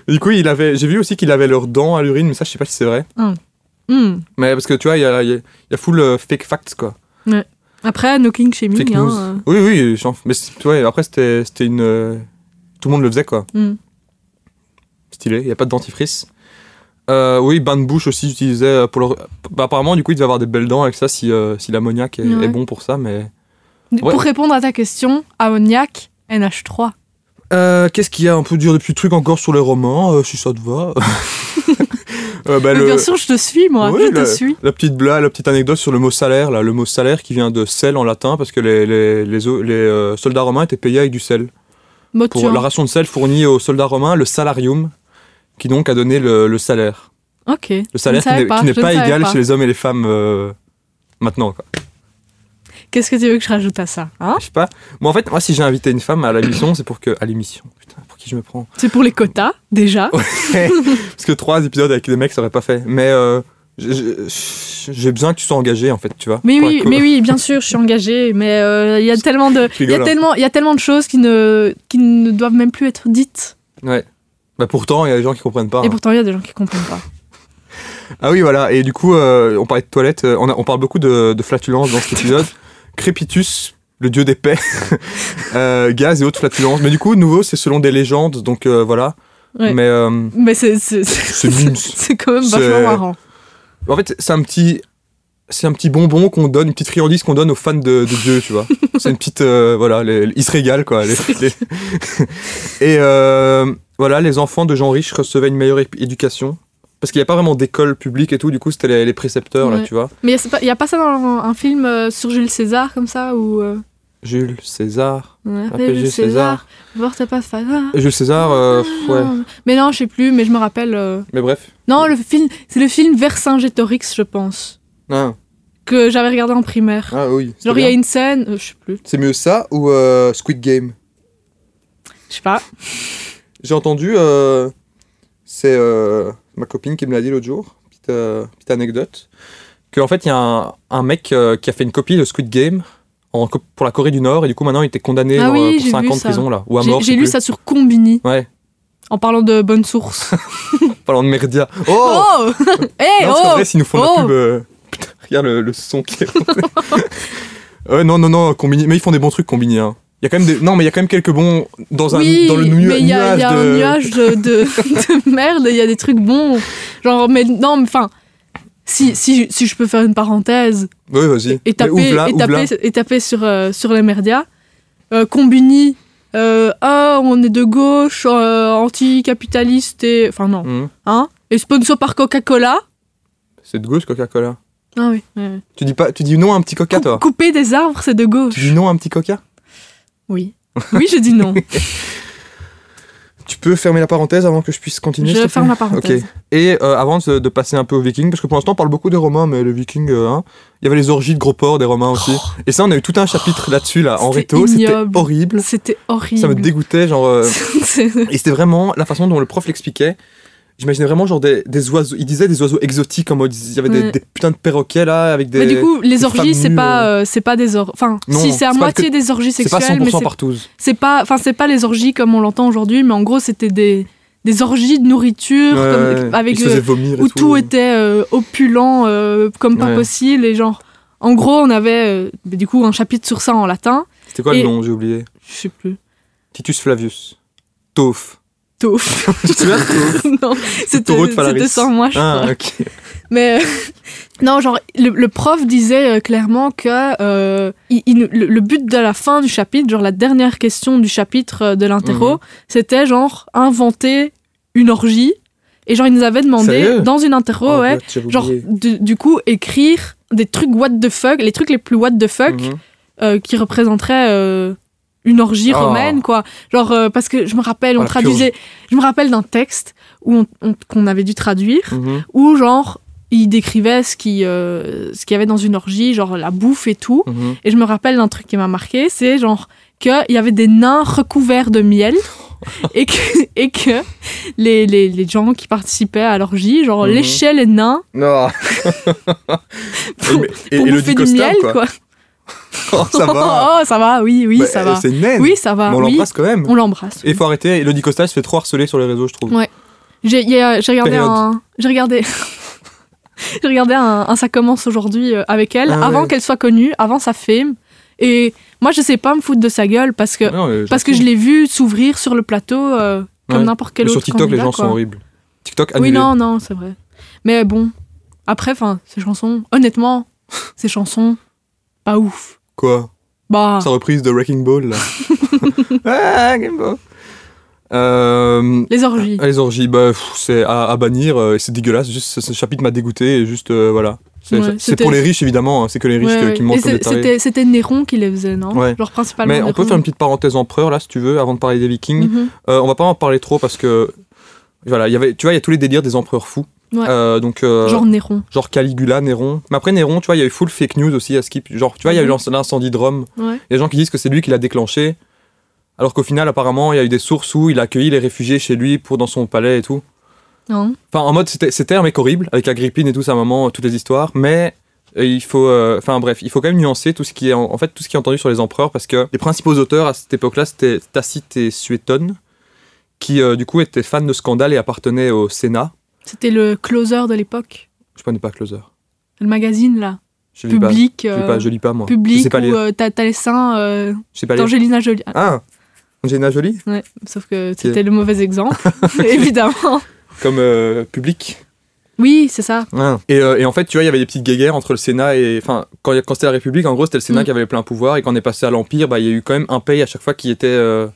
du coup, il avait, j'ai vu aussi qu'il avait leurs dents à l'urine, mais ça, je sais pas si c'est vrai. Hmm. Mais parce que tu vois, il y a, il y a- il y a full euh, fake facts, quoi. Après, no king shaming, hein, euh. Oui, oui, mais vois, après, c'était, une. Tout le monde le faisait, quoi. Hmm. Stylé, il n'y a pas de dentifrice. Euh, oui, bain de bouche aussi, j'utilisais pour leur. Bah, apparemment, du coup, il devait avoir des belles dents avec ça si, euh, si l'ammoniac est, Ouais. est bon pour ça, mais. Pour répondre à ta question, ammoniac, NH3. Euh, Qu'est-ce qu'il y a? Un peu dire des petits trucs encore sur les romans, euh, si ça te va Euh, bah, le- bien sûr, je te suis, moi. Je te suis. La petite blague, la petite anecdote sur le mot salaire, là, le mot salaire qui vient de sel en latin, parce que les, les, les, euh, soldats romains étaient payés avec du sel. Bah, Pour la ration de sel fournie aux soldats romains, le salarium, qui donc a donné le, le salaire. Ok. Le salaire qui n'est pas, égal pas. chez les hommes et les femmes euh, maintenant. Qu'est-ce que tu veux que je rajoute à ça hein? Je sais pas. Moi, en fait, moi, si j'ai invité une femme à l'émission, c'est pour que. À l'émission, putain, pour qui je me prends? C'est pour les quotas, déjà. Parce que trois épisodes avec des mecs, ça aurait pas fait. Mais euh, j'ai- besoin que tu sois engagé, en fait, tu vois. Mais oui, mais oui, bien sûr, je suis engagée, mais euh, il y a tellement de, il y a tellement, il y a tellement de choses qui ne, qui ne doivent même plus être dites. Ouais. Bah pourtant, il y a des gens qui comprennent pas. Et hein. pourtant, il y a des gens qui comprennent pas. Ah oui, voilà. Et du coup, euh, on parlait de toilettes. euh, On, a- on parle beaucoup de, de flatulences dans cet épisode. Crépitus, le dieu des paix. Euh, gaz et autres flatulences. Mais du coup, nouveau, c'est selon des légendes. Donc euh, voilà. Ouais. Mais Mais c'est, c'est, c'est mimes. c'est quand même vachement marrant. En fait, c'est un petit. C'est un petit bonbon qu'on donne, une petite friandise qu'on donne aux fans de, de Dieu, tu vois. C'est une petite. euh, voilà, les- ils se régalent, quoi. les- Et euh, voilà, les enfants de gens riches recevaient une meilleure éducation. Parce qu'il n'y a pas vraiment d'école publique et tout, du coup, c'était les, les précepteurs, là, tu vois. Mais il n'y a pas ça dans un film euh, sur Jules César, comme ça, où... euh, Jules César. ouais, Appelez Jules César. Et Jules César, euh, ouais. Mais non, je sais plus, mais je me rappelle... euh, Mais bref. Non, le film, c'est le film Vercingétorix, je pense, Ah, que j'avais regardé en primaire. ah oui. Genre, il y a une scène... euh, je sais plus, C'est mieux ça ou Squid Game? Je sais pas. J'ai entendu, euh, c'est euh, ma copine qui me l'a dit l'autre jour, petite, euh, petite anecdote, qu'en fait il y a un, un mec qui a fait une copie de Squid Game en, pour la Corée du Nord et du coup maintenant il était condamné Ah genre, oui, pour j'ai 5 vu ans de prison là, ou à mort. j'ai lu plus. ça sur Combini. Ouais. En parlant de bonnes sources. Parlant de Merdia. Oh, Oh Eh Non, oh vrai, s'ils nous font Oh la pub. Putain, regarde le, le son qui est. Euh, non, non, non, Combini. Mais ils font des bons trucs, Combini. Hein. Il y a quand même des... Non, mais il y a quand même quelques bons dans, un, Oui, dans le nu- mais il y a, nuage il y a de... un nuage de, de, de merde, il y a des trucs bons. Genre, mais non, enfin, si, si, si je peux faire une parenthèse Oui, vas-y. et taper, et taper, et taper sur, euh, sur les merdias, euh, Combini, euh, ah, on est de gauche, euh, anticapitaliste et. Enfin, non, Mhm. hein? Et sponsor par Coca-Cola? C'est de gauche, Coca-Cola. Ah oui. Tu dis, pas... tu dis non à un petit coca, toi? couper des arbres, c'est de gauche. Tu dis non à un petit coca? Oui. Oui, je dis non. Tu peux fermer la parenthèse avant que je puisse continuer je ferme la parenthèse. Ok. Et euh, avant de, de passer un peu aux Vikings, parce que pour l'instant on parle beaucoup des Romains, mais les Vikings, euh, hein, il y avait les orgies de gros porcs des Romains aussi. Et ça, on a eu tout un chapitre là-dessus, là, en Oh. C'était réto. C'était horrible. C'était horrible. Ça me dégoûtait, genre. euh, Et c'était vraiment la façon dont le prof l'expliquait. J'imaginais vraiment genre des, des oiseaux. Il disait des oiseaux exotiques en mode. Il y avait des, Ouais. des putains de perroquets là avec des. Mais du coup, les orgies, c'est pas, euh, c'est pas des orgies. Enfin, Non, si c'est à moitié des orgies c'est pas sexuelles, 100% mais c'est- partouze. c'est pas, enfin, c'est pas les orgies comme on l'entend aujourd'hui, mais en gros, c'était des, des orgies de nourriture, Ouais, comme- avec euh, où tout. tout était euh, opulent euh, comme pas Ouais. possible et genre. En gros, on avait du coup un chapitre sur ça en latin. C'était quoi et- le nom J'ai oublié. Je sais plus. Titus Flavius. Toph. Non, c'était sans moi, je Ah, crois. Mais euh, non, genre, le, le prof disait euh, clairement que euh, il- il- le, le but de la fin du chapitre, genre la dernière question du chapitre de l'interro, Mhm. c'était genre inventer une orgie. Et genre, il nous avait demandé Sérieux? dans une interro, Oh, ouais, genre, du, du coup, écrire des trucs what the fuck, les trucs les plus what the fuck Mhm. euh, qui représenteraient euh, une orgie Oh. romaine, quoi. Genre, euh, parce que je me rappelle, Oh, on la traduisait, je me rappelle d'un texte où on- on- qu'on avait dû traduire Mhm. où genre il décrivait ce qui euh, ce qu'il y avait dans une orgie genre la bouffe et tout Mhm. et je me rappelle d'un truc qui m'a marqué c'est genre qu'il y avait des nains recouverts de miel et que, et que les, les, les gens qui participaient à l'orgie genre Mhm. léchaient les nains Non. pour, et, et pour Elodie bouffer du miel quoi. quoi, Oh, ça va. oh ça va oui oui Bah, ça va C'est une naine. oui ça va Mais on oui l'embrasse quand même. on l'embrasse Et il faut arrêter. Elodie Costa se fait trop harceler sur les réseaux, je trouve. Ouais. J'ai regardé un. J'ai regardé. j'ai regardé un, un Ça commence aujourd'hui euh, avec elle, Ah avant ouais. qu'elle soit connue, avant sa fame. Et moi, je sais pas me foutre de sa gueule parce que, Non, mais parce que je l'ai vue s'ouvrir sur le plateau euh, comme n'importe quel Mais autre sur TikTok, les gens quoi. sont horribles. TikTok annulé. Oui, non, non, c'est vrai. Mais bon, après, enfin, ces chansons, honnêtement, ces chansons, pas ouf. Quoi? Bah, Sa reprise de Wrecking Ball, là. ah, Ball. Euh, les orgies. les orgies, bah, c'est à, à bannir, euh, c'est dégueulasse. Juste, ce, chapitre m'a dégoûté et juste, euh, voilà. C'est Ouais, pour les riches, évidemment. hein, C'est que les riches Ouais, que- ouais. qui mangent comme c'était Néron qui les faisait, non? Ouais. Genre principalement. Mais on peut faire une petite parenthèse empereur, là, si tu veux, avant de parler des vikings. Mhm. Euh, on va pas en parler trop parce que. Voilà, il y avait, tu vois, il y a tous les délires des empereurs fous. Ouais. Euh, donc, euh, Genre Néron. genre Caligula, Néron. Mais après Néron, tu vois, il y a eu full fake news aussi à Skip. Genre, tu vois, il y a eu Mhm. l'inc- l'incendie de Rome. Ouais. Il y a des gens qui disent que c'est lui qui l'a déclenché. Alors qu'au final, apparemment, il y a eu des sources où il a accueilli les réfugiés chez lui pour dans son palais et tout. Non. Enfin, en mode, c'était un mec horrible, avec Agrippine et tout, sa maman, toutes les histoires. Mais euh, il faut. euh, Enfin, bref, il faut quand même nuancer tout ce qui est. En, en fait, tout ce qui est entendu sur les empereurs, parce que les principaux auteurs à cette époque-là, c'était Tacite et Suétone, qui, du coup, étaient fans de scandale et appartenaient au Sénat. C'était le closer de l'époque. Je connais pas Closer. Le magazine, là. Je lis pas. public. Je lis euh, pas, je lis pas, moi. je public sais pas où euh, t'as les seins euh, d'Angelina Jolie. Ah, Ah Angelina Jolie? Ouais, sauf que c'était le mauvais exemple, évidemment. Comme euh, public? Oui, c'est ça. Et, euh, et en fait, tu vois, il y avait des petites guéguerres entre le Sénat et. Enfin, quand, quand c'était la République, en gros, c'était le Sénat Mm. qui avait les pleins pouvoirs. Et quand on est passé à l'Empire, bah, il y a eu quand même un paye à chaque fois qui était, euh,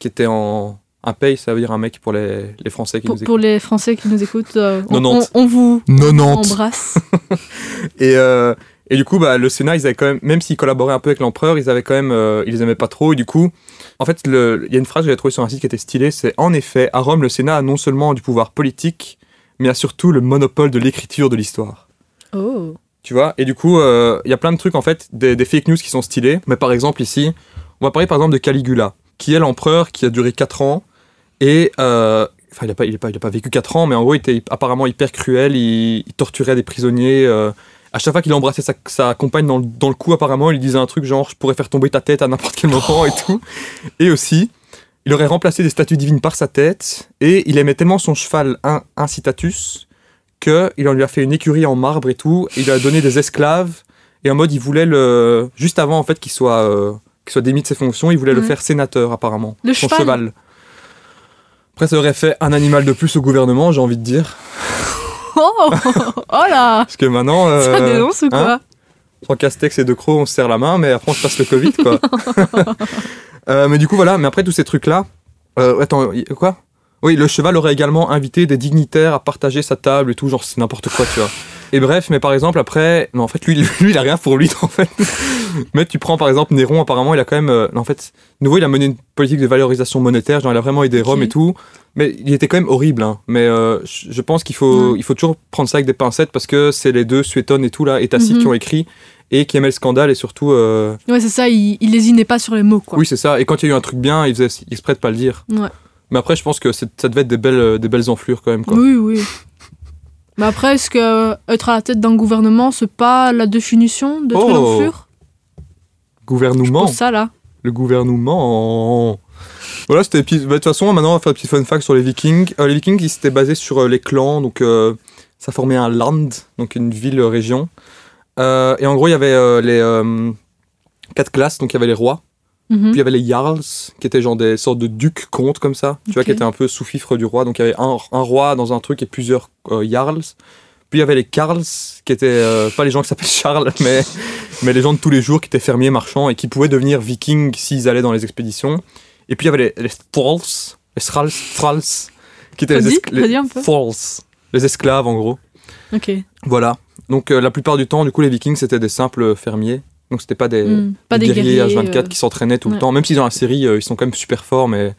qui était en. Un paye, ça veut dire un mec pour les, les Français qui Pour, nous pour écoutent. les Français qui nous écoutent, euh, on, 90. on- on vous 90 embrasse. Et, euh, et du coup, bah, le Sénat, ils avaient quand même. Même s'ils collaboraient un peu avec l'empereur, ils avaient quand même. euh, ils les aimaient pas trop. Et du coup, en fait, le- il y a une phrase que j'avais trouvée sur un site qui était stylée c'est En effet, à Rome, le Sénat a non seulement du pouvoir politique, mais a surtout le monopole de l'écriture de l'histoire. Oh. Tu vois? Et du coup, euh, il y a plein de trucs, en fait, des, des fake news qui sont stylés. Mais par exemple, ici, on va parler par exemple de Caligula, qui est l'empereur qui a duré 4 ans. Et. euh, Enfin, il n'a pas, il a pas, il a pas vécu 4 ans, mais en gros, il était apparemment hyper cruel. Il, il torturait des prisonniers. euh, à chaque fois qu'il embrassait sa, sa compagne dans le, dans le cou, apparemment, il lui disait un truc genre Je pourrais faire tomber ta tête à n'importe quel moment et tout. Et aussi, il aurait remplacé des statues divines par sa tête, et il aimait tellement son cheval incitatus qu'il en lui a fait une écurie en marbre et tout, et il lui a donné des esclaves, et en mode il voulait le... Juste avant en fait qu'il soit, euh, qu'il soit démis de ses fonctions, il voulait le Ouais. faire sénateur apparemment. Le son cheval. Après ça aurait fait un animal de plus au gouvernement, j'ai envie de dire. Oh, oh là Parce que maintenant... Ça euh, dénonce ou quoi hein Sans Castex et De Croo, on se serre la main, mais après on se passe le Covid, quoi. Euh, mais du coup, voilà. Mais après tous ces trucs-là, euh, attends, quoi? Oui, le cheval aurait également invité des dignitaires à partager sa table et tout, genre c'est n'importe quoi, tu vois. Et bref, mais par exemple après, non, en fait lui, lui il a rien pour lui en fait. mais tu prends par exemple Néron, apparemment il a quand même, euh, en fait, nouveau il a mené une politique de valorisation monétaire, genre il a vraiment aidé Rome Ok. et tout. Mais il était quand même horrible, hein. Mais euh, je pense qu'il faut, il faut toujours prendre ça avec des pincettes parce que c'est les deux Suétone et tout là, et Tacite Mhm. qui ont écrit et qui aimaient le scandale et surtout. euh, Ouais, c'est ça, il, il lésinait pas sur les mots, quoi. oui, c'est ça. Et quand il y a eu un truc bien, il faisait exprès de pas le dire. Ouais. Mais après, je pense que ça devait être des belles, des belles enflures quand même. Quoi. Oui, oui. Mais après, est-ce que être à la tête d'un gouvernement, c'est pas la définition d'être Oh. une enflure? Gouvernement. Ça, là. Le gouvernement. Voilà, c'était. bah, De toute façon, maintenant, on va faire un petit fun fact sur les Vikings. Euh, les Vikings, ils s'étaient basés sur euh, les clans, donc euh, ça formait un land, donc une ville-région. Euh, et en gros, il y avait euh, les euh, quatre classes, donc il y avait les rois. Mhm. Puis il y avait les Jarls, qui étaient genre des sortes de ducs comtes comme ça, tu vois, qui étaient un peu sous-fifre du roi. Donc il y avait un, un roi dans un truc et plusieurs euh, Jarls. Puis il y avait les Karls, qui étaient euh, pas les gens qui s'appellent Charles, mais, mais les gens de tous les jours qui étaient fermiers, marchands et qui pouvaient devenir vikings s'ils allaient dans les expéditions. Et puis il y avait les, les Thralls, les Thralls, Thralls, qui étaient les. Thralls, les esclaves en gros. Ok. Voilà. Donc euh, la plupart du temps, du coup, les vikings c'était des simples fermiers. Donc c'était pas des, Hmm. Pas des guerriers guerriers. H24 euh, qui s'entraînaient tout le temps. Même si dans la série, euh, ils sont quand même super forts, mais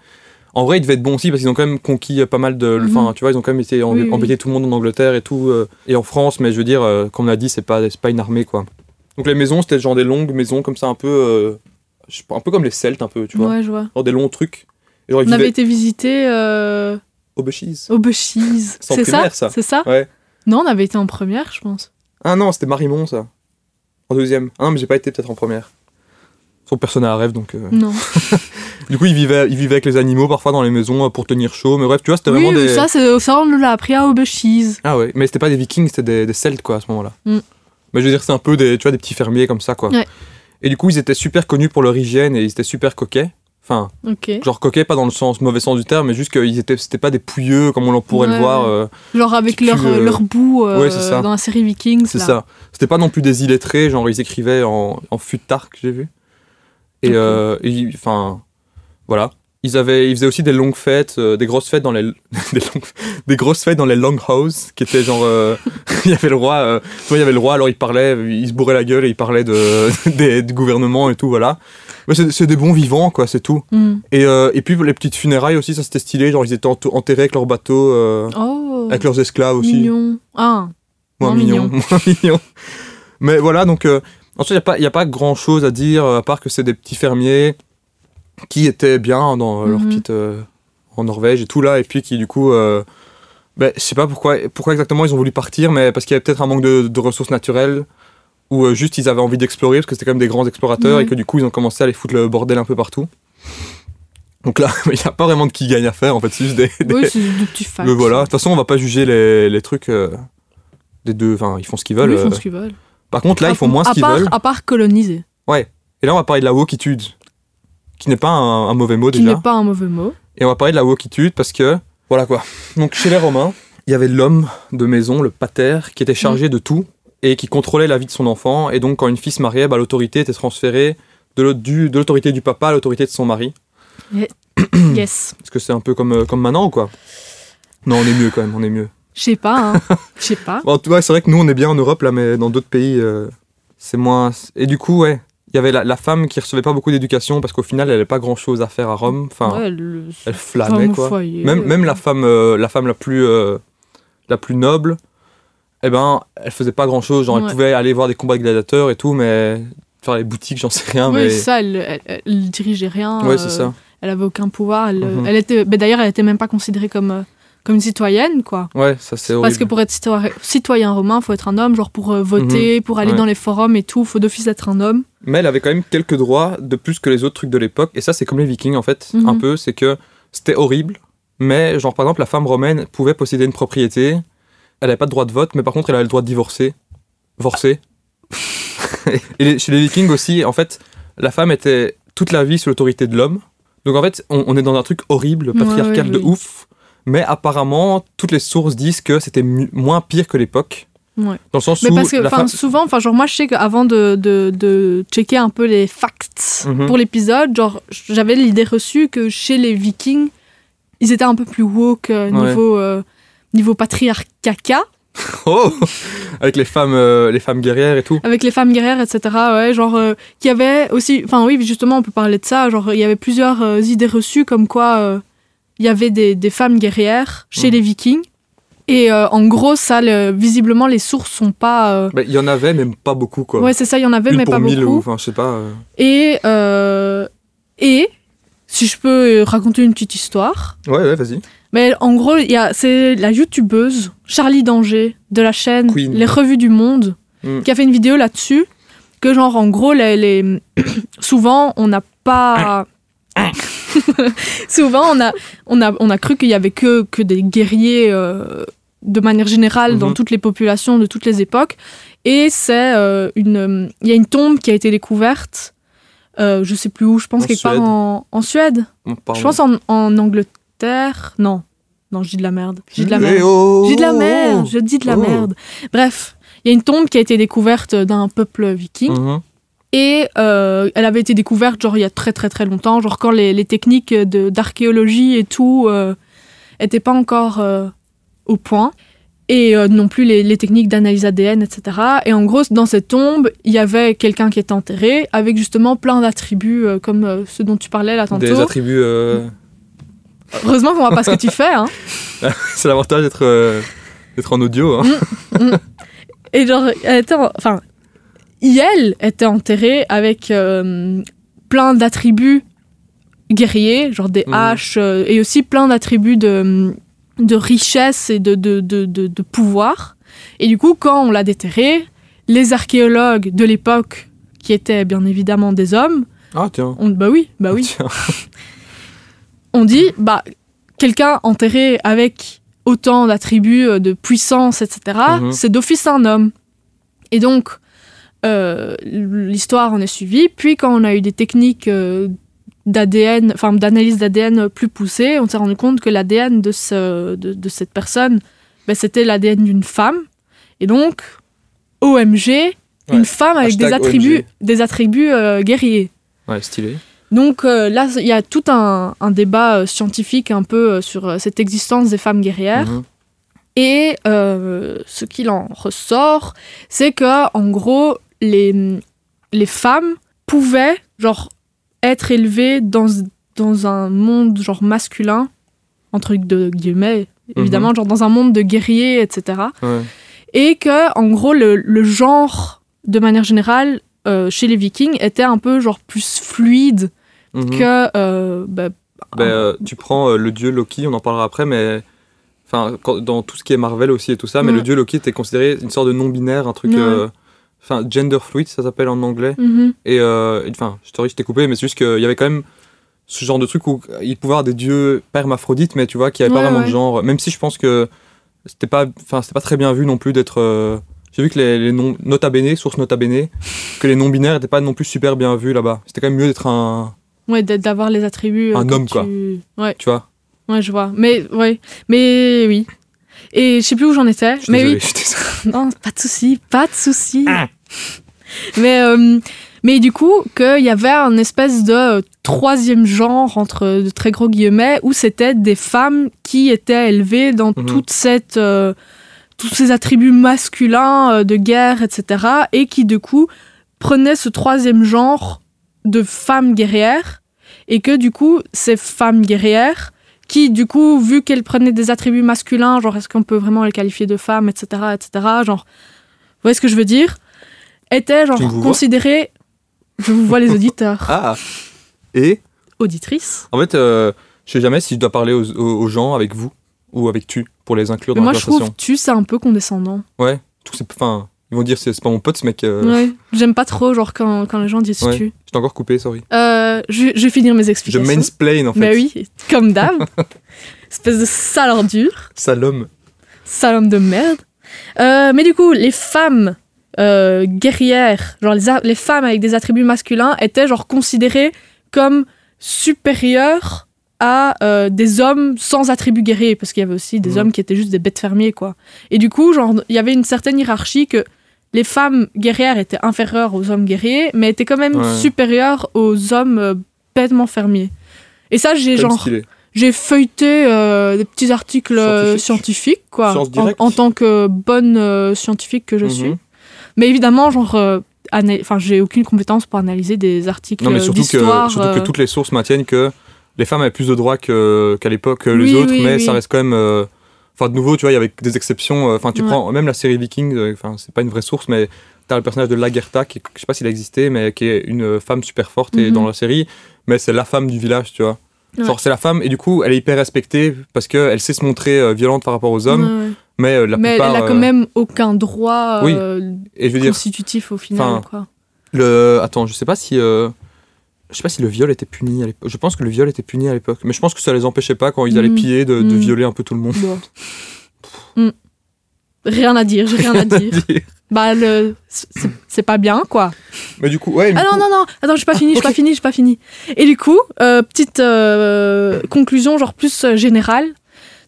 en vrai, ils devaient être bons aussi parce qu'ils ont quand même conquis euh, pas mal de. Mhm. Enfin, tu vois, ils ont quand même été oui. tout le monde en Angleterre et tout, euh, et en France, mais je veux dire, euh, comme on a dit, c'est pas, pas une armée, quoi. Donc les maisons, c'était genre des longues maisons comme ça, un peu. euh, un peu comme les Celtes, un peu, tu vois. Ouais, je vois. Genre des longs trucs. Et genre, On avait été visiter euh, au Bechies. Aubechies. C'est ça ça. C'est ça Ouais. Non, on avait été en première, je pense. Ah non, c'était Marimont, ça. En deuxième. Ah non, mais j'ai pas été peut-être en première. Son personnage à rêve, donc. euh, Non. Du coup, ils vivaient, ils vivaient avec les animaux parfois dans les maisons euh, pour tenir chaud. Mais bref, tu vois, c'était Oui, vraiment des. ça, on l'a appris à Aubechies. Ah ouais, mais c'était pas des vikings, c'était des, des celtes quoi à ce moment-là. Mm. Mais je veux dire, c'est un peu des, tu vois, des petits fermiers comme ça quoi. Ouais. Et du coup, ils étaient super connus pour leur hygiène et ils étaient super coquets. Enfin, genre coquets, pas dans le sens mauvais sens du terme, mais juste qu'ils étaient, c'était pas des pouilleux comme on en pourrait Ouais, le voir. euh, Genre avec leur, pue, euh, leur euh, ouais, c'est ça. dans la série Vikings. c'est ça. C'était pas non plus des illettrés, genre ils écrivaient en, en futark, j'ai vu. Et, euh, enfin, voilà. Ils, avaient, ils faisaient aussi des longues fêtes, euh, des grosses fêtes dans les des, longues- des grosses fêtes dans les longhouses, qui étaient genre euh, il y avait le roi, euh, il y avait le roi, alors il parlait, il se bourrait la gueule et il parlait de des- du gouvernement et tout, voilà. Mais c'est c'est des bons vivants, quoi, c'est tout. Hmm. Et, euh, et puis les petites funérailles aussi, ça c'était stylé, genre ils étaient enterrés avec leur bateau, euh, Oh, avec leurs esclaves aussi. mignon. Ah, Moins Moins mignon. Moins mignon. Mais voilà, donc euh, ensuite, il n'y a, pas- y a pas grand chose à dire, à part que c'est des petits fermiers qui étaient bien dans euh, leur Mhm. petite. en Norvège et tout là, et puis qui du coup. ben, je sais pas pourquoi, pourquoi exactement ils ont voulu partir, mais parce qu'il y avait peut-être un manque de, de ressources naturelles, ou euh, juste ils avaient envie d'explorer, parce que c'était quand même des grands explorateurs, Ouais. et que du coup ils ont commencé à aller foutre le bordel un peu partout. Donc là, il n'y a pas vraiment de qui gagne à faire, en fait, c'est juste des. des- oui, c'est des petits facts. mais voilà, de toute façon, on va pas juger les, les trucs euh, des deux. Enfin, ils font ce qu'ils veulent. Oui, ils font euh. ce qu'ils veulent. Par contre, là, ils font moins ce qu'ils veulent. À part coloniser, Et là, on va parler de la wokitude, qui n'est pas un, un mauvais mot qui déjà. n'est pas un mauvais mot. Et on va parler de la wokitude parce que, voilà quoi. Donc, chez les Romains, il y avait l'homme de maison, le pater, qui était chargé de tout et qui contrôlait la vie de son enfant. Et donc, quand une fille se mariait, bah, l'autorité était transférée de du- l'autorité du papa à l'autorité de son mari. yes. Est-ce que c'est un peu comme, euh, comme maintenant ou quoi Non, on est mieux quand même, on est mieux. Je sais pas, hein. Je sais pas. Bon, tu vois, c'est vrai que nous, on est bien en Europe, là, mais dans d'autres pays, euh, c'est moins. Et du coup, ouais, il y avait la, la femme qui recevait pas beaucoup d'éducation parce qu'au final, elle n'avait pas grand chose à faire à Rome. Enfin, Ouais, le- elle femme flânait, quoi. foyer, Même, euh, même la femme, euh, la femme la plus, euh, la plus noble, eh ben, elle faisait pas grand chose. Genre, elle pouvait aller voir des combats de gladiateurs et tout, mais faire les boutiques, j'en sais rien. Oui, mais ça, elle, elle, elle dirigeait rien. ouais, euh, c'est ça. Elle avait aucun pouvoir. Elle, Mhm. elle était, mais d'ailleurs, elle était même pas considérée comme, euh, comme une citoyenne, quoi. Ouais, ça c'est horrible. Parce que pour être citoyen, citoyen romain, faut être un homme, genre pour euh, voter, pour aller Mhm. Ouais. dans les forums et tout, faut d'office être un homme. Mais elle avait quand même quelques droits de plus que les autres trucs de l'époque. Et ça, c'est comme les Vikings en fait, Mhm. un peu. C'est que c'était horrible. Mais genre par exemple, la femme romaine pouvait posséder une propriété. Elle n'avait pas de droit de vote, mais par contre, elle avait le droit de divorcer. Divorcer. et chez les Vikings aussi, en fait, la femme était toute la vie sous l'autorité de l'homme. Donc en fait, on, on est dans un truc horrible, patriarcal ouais, de oui. ouf. Mais apparemment, toutes les sources disent que c'était moins pire que l'époque. Ouais. Dans le sens Mais où parce que, la enfin, femme... souvent, enfin, genre, moi, je sais qu'avant de, de, de checker un peu les facts Mhm. pour l'épisode, genre, j'avais l'idée reçue que chez les Vikings, ils étaient un peu plus woke euh, Ouais. niveau, euh, niveau patriarcat, Oh Avec les femmes, euh, les femmes guerrières et tout. avec les femmes guerrières, etc. Ouais, genre, euh, qui avait aussi, enfin, oui, justement, on peut parler de ça, genre, il y avait plusieurs euh, idées reçues comme quoi euh, il y avait des, des femmes guerrières chez Mhm. les Vikings. Et en gros, ça, le- visiblement, les sources sont pas. Bah, Il y en avait, mais pas beaucoup, quoi. Ouais, c'est ça, il y en avait, Une mais pour pas mille, beaucoup. ou enfin, je sais pas. Et, et si je peux raconter une petite histoire, Ouais, ouais, vas-y. Mais en gros, il y a- c'est la youtubeuse Charlie Danger de la chaîne Queen. Les Revues du Monde Mm. qui a fait une vidéo là-dessus. Que, genre, en gros, les, les- souvent, on n'a pas. souvent, on a, on a, on a cru qu'il y avait que, que des guerriers euh, de manière générale dans Mhm. toutes les populations de toutes les époques. Et c'est euh, une. Il y a une tombe qui a été découverte. euh, je sais plus où, je pense En quelque part en, en Suède. Pardon. Je pense en, en Angleterre. Non. Non, je dis de la merde. Je dis de la Eh merde. oh, Je dis de la oh, merde. Je dis de la Oh. merde. Bref, il y a une tombe qui a été découverte d'un peuple viking. Mhm. Et euh, elle avait été découverte genre il y a très très très longtemps, genre quand les, les techniques d'archéologie et tout euh, étaient pas encore euh, au point. Et euh, non plus les, les techniques d'analyse ADN, etc. Et en gros, dans cette tombe, il y avait quelqu'un qui était enterré avec justement plein d'attributs euh, comme euh, ceux dont tu parlais là Des attributs. Heureusement qu'on voit pas ce que tu fais. Hein. c'est l'avantage d'être euh, en audio. Hein. Et genre, elle était en- enfin, Iel était enterrée avec euh, plein d'attributs guerriers, genre des haches, euh, et aussi plein d'attributs de, de richesse et de, de, de, pouvoir. Et du coup, quand on l'a déterrée, les archéologues de l'époque, qui étaient bien évidemment des hommes, Ah, tiens. bah oui, bah oui, Tiens. On dit, bah, quelqu'un enterré avec autant d'attributs euh, de puissance, etc., Mhm. c'est d'office un homme. Et donc, euh, l'histoire en est suivie. Puis, quand on a eu des techniques euh, d'ADN, enfin d'analyse d'ADN plus poussées, on s'est rendu compte que l'ADN de, ce, de, de cette personne, ben, c'était l'ADN d'une femme. Et donc, OMG, une femme avec des attributs, OMG. des attributs euh, guerriers. Ouais, stylé. Donc euh, là, il y a tout un, un débat euh, scientifique un peu euh, sur cette existence des femmes guerrières. Mhm. Et euh, ce qu'il en ressort, c'est que en gros, les, les femmes pouvaient genre être élevées dans, dans un monde genre masculin, entre de guillemets, évidemment, genre dans un monde de guerriers, etc. Ouais. Et que en gros, le, le genre, de manière générale, euh, chez les Vikings, était un peu genre plus fluide Mhm. que euh, bah, Ben, euh, tu prends euh, le dieu Loki, on en parlera après, mais enfin quand- dans tout ce qui est Marvel aussi et tout ça, mais le dieu Loki était considéré une sorte de non binaire, un truc, euh, enfin gender fluid, ça s'appelle en anglais. Et euh, et, enfin, je t'ai coupé, mais c'est juste qu'il y avait quand même ce genre de truc où il pouvait avoir des dieux permaphrodites, mais tu vois, qui avait pas vraiment ouais. de genre. Même si je pense que c'était pas, enfin, c'était pas très bien vu non plus d'être. euh, J'ai vu que les, les noms nota bene, source nota bene, que les noms binaires étaient pas non plus super bien vus là-bas. C'était quand même mieux d'être un, Ouais, d'avoir les attributs. euh, Un homme, tu- quoi. Ouais, tu vois? ouais, je vois. Mais, ouais. Mais oui. Et je sais plus où j'en étais. Je Mais désolé, oui. je. Non, pas de souci, pas de souci. Ah. mais, euh, mais du coup, qu'il y avait un espèce de euh, troisième genre, entre de très gros guillemets, où c'était des femmes qui étaient élevées dans Mhm. toute cette, euh, tous ces attributs masculins euh, de guerre, etc. Et qui, du coup, prenaient ce troisième genre de femmes guerrières. Et que, du coup, ces femmes guerrières qui, du coup, vu qu'elles prenaient des attributs masculins, genre est-ce qu'on peut vraiment les qualifier de femmes, etc., etc., genre, vous voyez ce que je veux dire, étaient genre considérées, je vous vois les auditeurs, Ah Et auditrices, en fait, euh, je sais jamais si je dois parler aux, gens avec vous. ou avec tu pour les inclure Mais dans moi, la je trouve conversation. tu, c'est un peu condescendant. Ouais, tout c'est enfin ils vont dire c'est pas mon pote ce mec. euh, Ouais. J'aime pas trop, genre, quand, quand les gens disent Ouais. tu. Je t'ai encore coupé, sorry. Euh, je, je vais finir mes Je explications. mansplain en fait. Mais oui, comme d'hab. Espèce de sale ordure. Salom. sale homme de merde. Euh, mais du coup, les femmes guerrières, genre les, les femmes avec des attributs masculins, étaient genre considérées comme supérieures à euh, des hommes sans attributs guerriers, parce qu'il y avait aussi des Mhm. hommes qui étaient juste des bêtes fermiers, quoi. Et du coup, genre, il y avait une certaine hiérarchie que les femmes guerrières étaient inférieures aux hommes guerriers, mais étaient quand même Ouais. supérieures aux hommes euh, bêtement fermiers. Et ça, j'ai genre j'ai feuilleté euh, des petits articles euh, Scientifiques. quoi, en, tant que bonne euh, scientifique que je Mhm. suis. Mais évidemment, genre, enfin, j'ai aucune compétence pour analyser des articles Non mais surtout que, d'histoire. surtout que toutes les sources maintiennent que les femmes avaient plus de droits qu'à l'époque que les Oui, autres, oui, mais oui. ça reste quand même. Euh, Enfin, de nouveau, tu vois, il y avait des exceptions. euh, Enfin, tu Ouais. prends même la série Viking, euh, enfin, c'est pas une vraie source, mais t'as le personnage de Lagertha, qui, je sais pas s'il a existé, mais qui est une femme super forte et Mhm. dans la série, mais c'est la femme du village, tu vois. Ouais. Genre, c'est la femme, et du coup, elle est hyper respectée parce qu'elle sait se montrer euh, violente par rapport aux hommes, ouais, mais euh, la Mais elle a quand euh, même aucun droit oui, euh, Et je veux dire, constitutif au final. quoi. Le... Attends, je sais pas si. euh, Je sais pas si le viol était puni à l'époque. Je pense que le viol était puni à l'époque. Mais je pense que ça les empêchait pas quand ils allaient Mm. piller de, de Mm. violer un peu tout le monde. Bon. Hmm. Rien à dire, j'ai rien à dire. bah, le... c'est pas bien, quoi. Mais du coup, ouais. du Ah non, coup- non, non, attends, j'ai pas fini, j'ai pas fini, j'ai pas fini. Et du coup, euh, petite euh, conclusion, genre plus euh, générale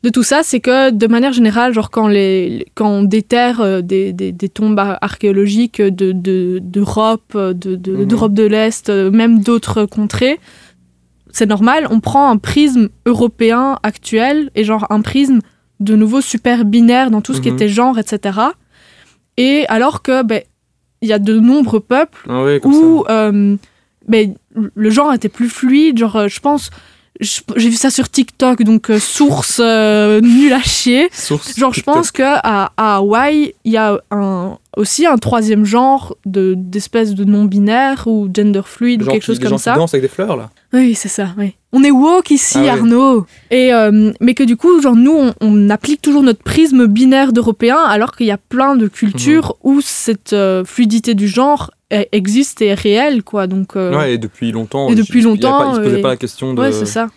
de tout ça, c'est que de manière générale, genre quand, les, quand on déterre euh, des, des, des tombes ar- archéologiques de- de- d'Europe, de, de, Mhm. d'Europe de l'Est, euh, même d'autres contrées, c'est normal, on prend un prisme européen actuel et genre un prisme de nouveau super binaire dans tout ce qui Mhm. était genre, etc. Et alors que, ben, il y a de nombreux peuples Ah où euh, ben, le genre était plus fluide. Genre, euh, je pense, j'ai vu ça sur TikTok, donc euh, source euh, nulle à chier. ça. Source Genre, je pense qu'à à Hawaï, il y a un, aussi un troisième genre de- d'espèce de, non-binaire ou gender fluide ou quelque chose comme gens qui ça. dansent avec des fleurs, là. Oui, c'est ça, oui. On est woke ici, Ah. Arnaud. Et, euh, mais que du coup, genre, nous, on, on applique toujours notre prisme binaire d'européen, alors qu'il y a plein de cultures Mhm. où cette euh, fluidité du genre existe et est réelle, quoi. Donc, euh, Ouais, et depuis longtemps. Et depuis il- il longtemps, pas- Ils se posaient et- pas la question de. ouais, c'est ça.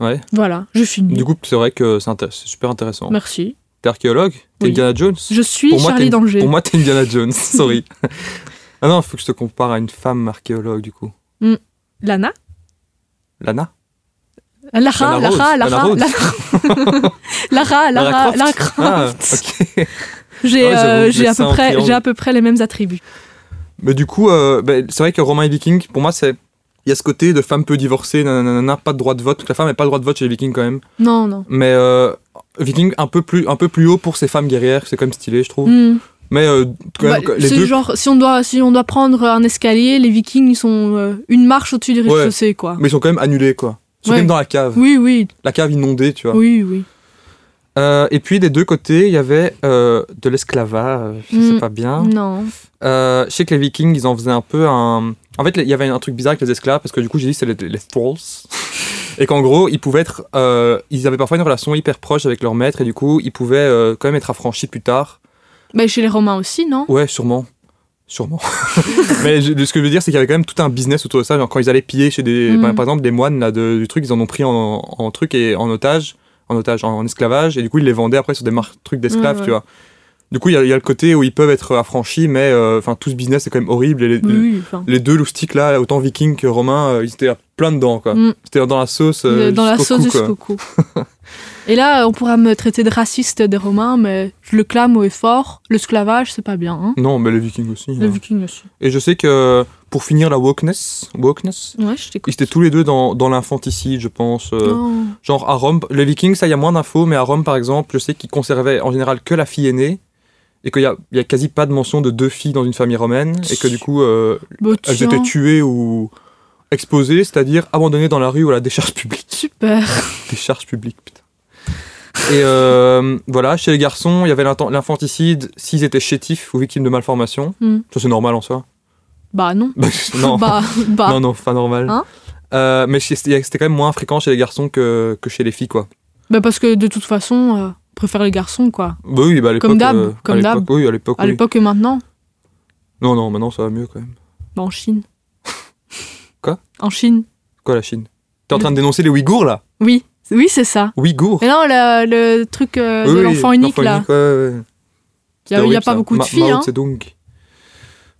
Ouais. Voilà, je finis. Du coup, c'est vrai que c'est super intéressant. Merci. T'es archéologue? T'es Oui. Indiana Jones? Je suis Pour Charlie Danger. Pour moi, t'es Indiana Jones, sorry. ah non, il faut que je te compare à une femme archéologue, du coup. Lana? Lana? Lara, Lana Lara, Lara. Lara, Lara, Lara Lara, Ah. J'ai Ah euh, à, peu près- j'ai à peu près les mêmes attributs. Mais du coup, euh, ben, c'est vrai que Romain et Viking, pour moi, c'est. Il y a ce côté de femme peu divorcée, nanana, pas de droit de vote, la femme n'a pas le droit de vote chez les Vikings quand même. Non, non. Mais euh, Viking un peu, plus, un peu plus haut pour ces femmes guerrières, c'est quand même stylé, je trouve. Hmm. Mais euh, quand même, Bah, les c'est deux. genre, si on, doit, si on doit prendre un escalier, les vikings, ils sont euh, une marche au-dessus du Ouais. rez-de-chaussée, quoi. Mais ils sont quand même annulés, quoi. Ils sont Ouais. même dans la cave. Oui, oui, La cave inondée, tu vois. oui, oui. Euh, et puis des deux côtés, il y avait euh, de l'esclavage, euh, je sais Mm. pas bien. Non. Euh, je sais que les Vikings, ils en faisaient un peu un. En fait, il y avait un truc bizarre avec les esclaves parce que du coup, j'ai dit c'était les, les thralls. et qu'en gros, ils pouvaient être. ils avaient parfois une relation hyper proche avec leur maître et du coup, ils pouvaient quand même être affranchis plus tard. Bah, chez les Romains aussi, non? Ouais, sûrement. Sûrement. Mais je- ce que je veux dire, c'est qu'il y avait quand même tout un business autour de ça. Genre, quand ils allaient piller chez des. Mm. par, par exemple, des moines là, de- du truc, ils en ont pris en, en truc et en otage, en otage, en, en esclavage, et du coup, ils les vendaient après sur des trucs d'esclaves, tu vois. Du coup, il y, a- il y a le côté où ils peuvent être affranchis, mais euh, enfin tout ce business c'est quand même horrible. Et les, Oui, deux loustiques là, autant vikings que romains, euh, ils étaient plein dedans, quoi. Mm. C'était dans la sauce. euh, dans la sauce jusqu'au cou. Et là, on pourra me traiter de raciste des Romains, mais je le clame haut et fort. L'esclavage, c'est pas bien. Hein Non, mais les vikings aussi. les hein. Vikings aussi. Et je sais que pour finir la wokeness, wokeness Ouais, je ils étaient tous les deux dans, dans l'infanticide, je pense. euh, Oh. Genre à Rome, les Vikings, ça, il y a moins d'infos, mais à Rome, par exemple, je sais qu'ils conservaient en général que la fille aînée, et qu'il y a, y a quasi pas de mention de deux filles dans une famille romaine, et que du coup, euh, Bah, elles étaient tuées ou exposées, c'est-à-dire abandonnées dans la rue ou à la décharge publique. Super. Décharge publique, putain. Et euh, voilà, chez les garçons, il y avait l'infanticide s'ils étaient chétifs ou victimes de malformations. Hmm. Ça, c'est normal en soi. Bah non. Bah, non. Bah, bah. non, non, pas normal. Hein Euh, mais c'était quand même moins fréquent chez les garçons que, que chez les filles, quoi. Bah parce que de toute façon, euh, on préfère les garçons, quoi. Bah oui, bah à l'époque. Comme d'hab, euh, comme d'hab. Oui, à l'époque. À oui. l'époque et maintenant, Non, non, maintenant ça va mieux quand même. bah, en Chine. Quoi? En Chine. Quoi la Chine? T'es en train de dénoncer les Ouïghours là? Oui, oui, c'est ça. Ouïghours? Mais non, le, le truc euh, Oui, de oui, l'enfant unique, là. unique, ouais, ouais. Il n'y a, y a pas ça. beaucoup de Ma- filles, Mao hein.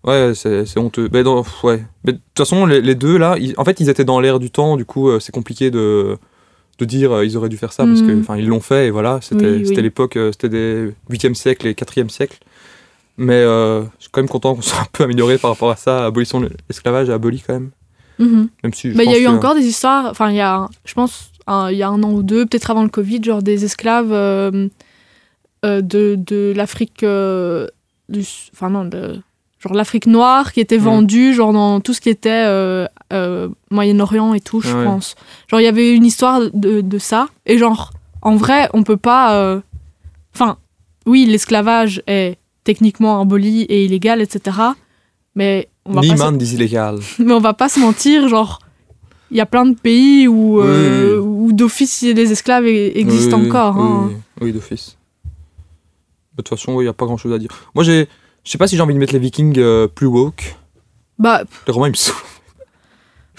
Ouais, c'est honteux. Mais, dans- ouais. Mais de toute façon, les, les deux là, ils- en fait, ils étaient dans l'air du temps, du coup, euh, c'est compliqué de, de dire euh, ils auraient dû faire ça parce que, Mhm. enfin, ils l'ont fait et voilà, c'était Oui, l'époque, euh, c'était des 8e siècle et 4e siècle. Mais euh, je suis quand même content qu'on soit un peu amélioré par rapport à ça. Abolition de l'esclavage aboli quand même. Mhm. Même si Bah, il y a eu que- encore des histoires, enfin, il y a, je pense, il y a un an ou deux, peut-être avant le Covid, genre des esclaves de, de l'Afrique, du, enfin non, de, genre l'Afrique noire qui était Mhm. vendue, genre dans tout ce qui était euh, euh, Moyen-Orient et tout, je Ouais. pense. Genre, il y avait une histoire de, de ça, et genre, en vrai, on peut pas. euh, Enfin, oui, l'esclavage est techniquement aboli et illégal, etc. Mais on va pas se- Niemand illégal. mais on va pas se mentir, genre, il y a plein de pays où, où d'office les esclaves existent Oui, encore. Oui, hein. oui, oui, d'office. De toute façon, il n'y a pas grand chose à dire. Moi, j'ai. Je sais pas si j'ai envie de mettre les Vikings euh, plus woke. Bah, Les Romains, ils me saoulent.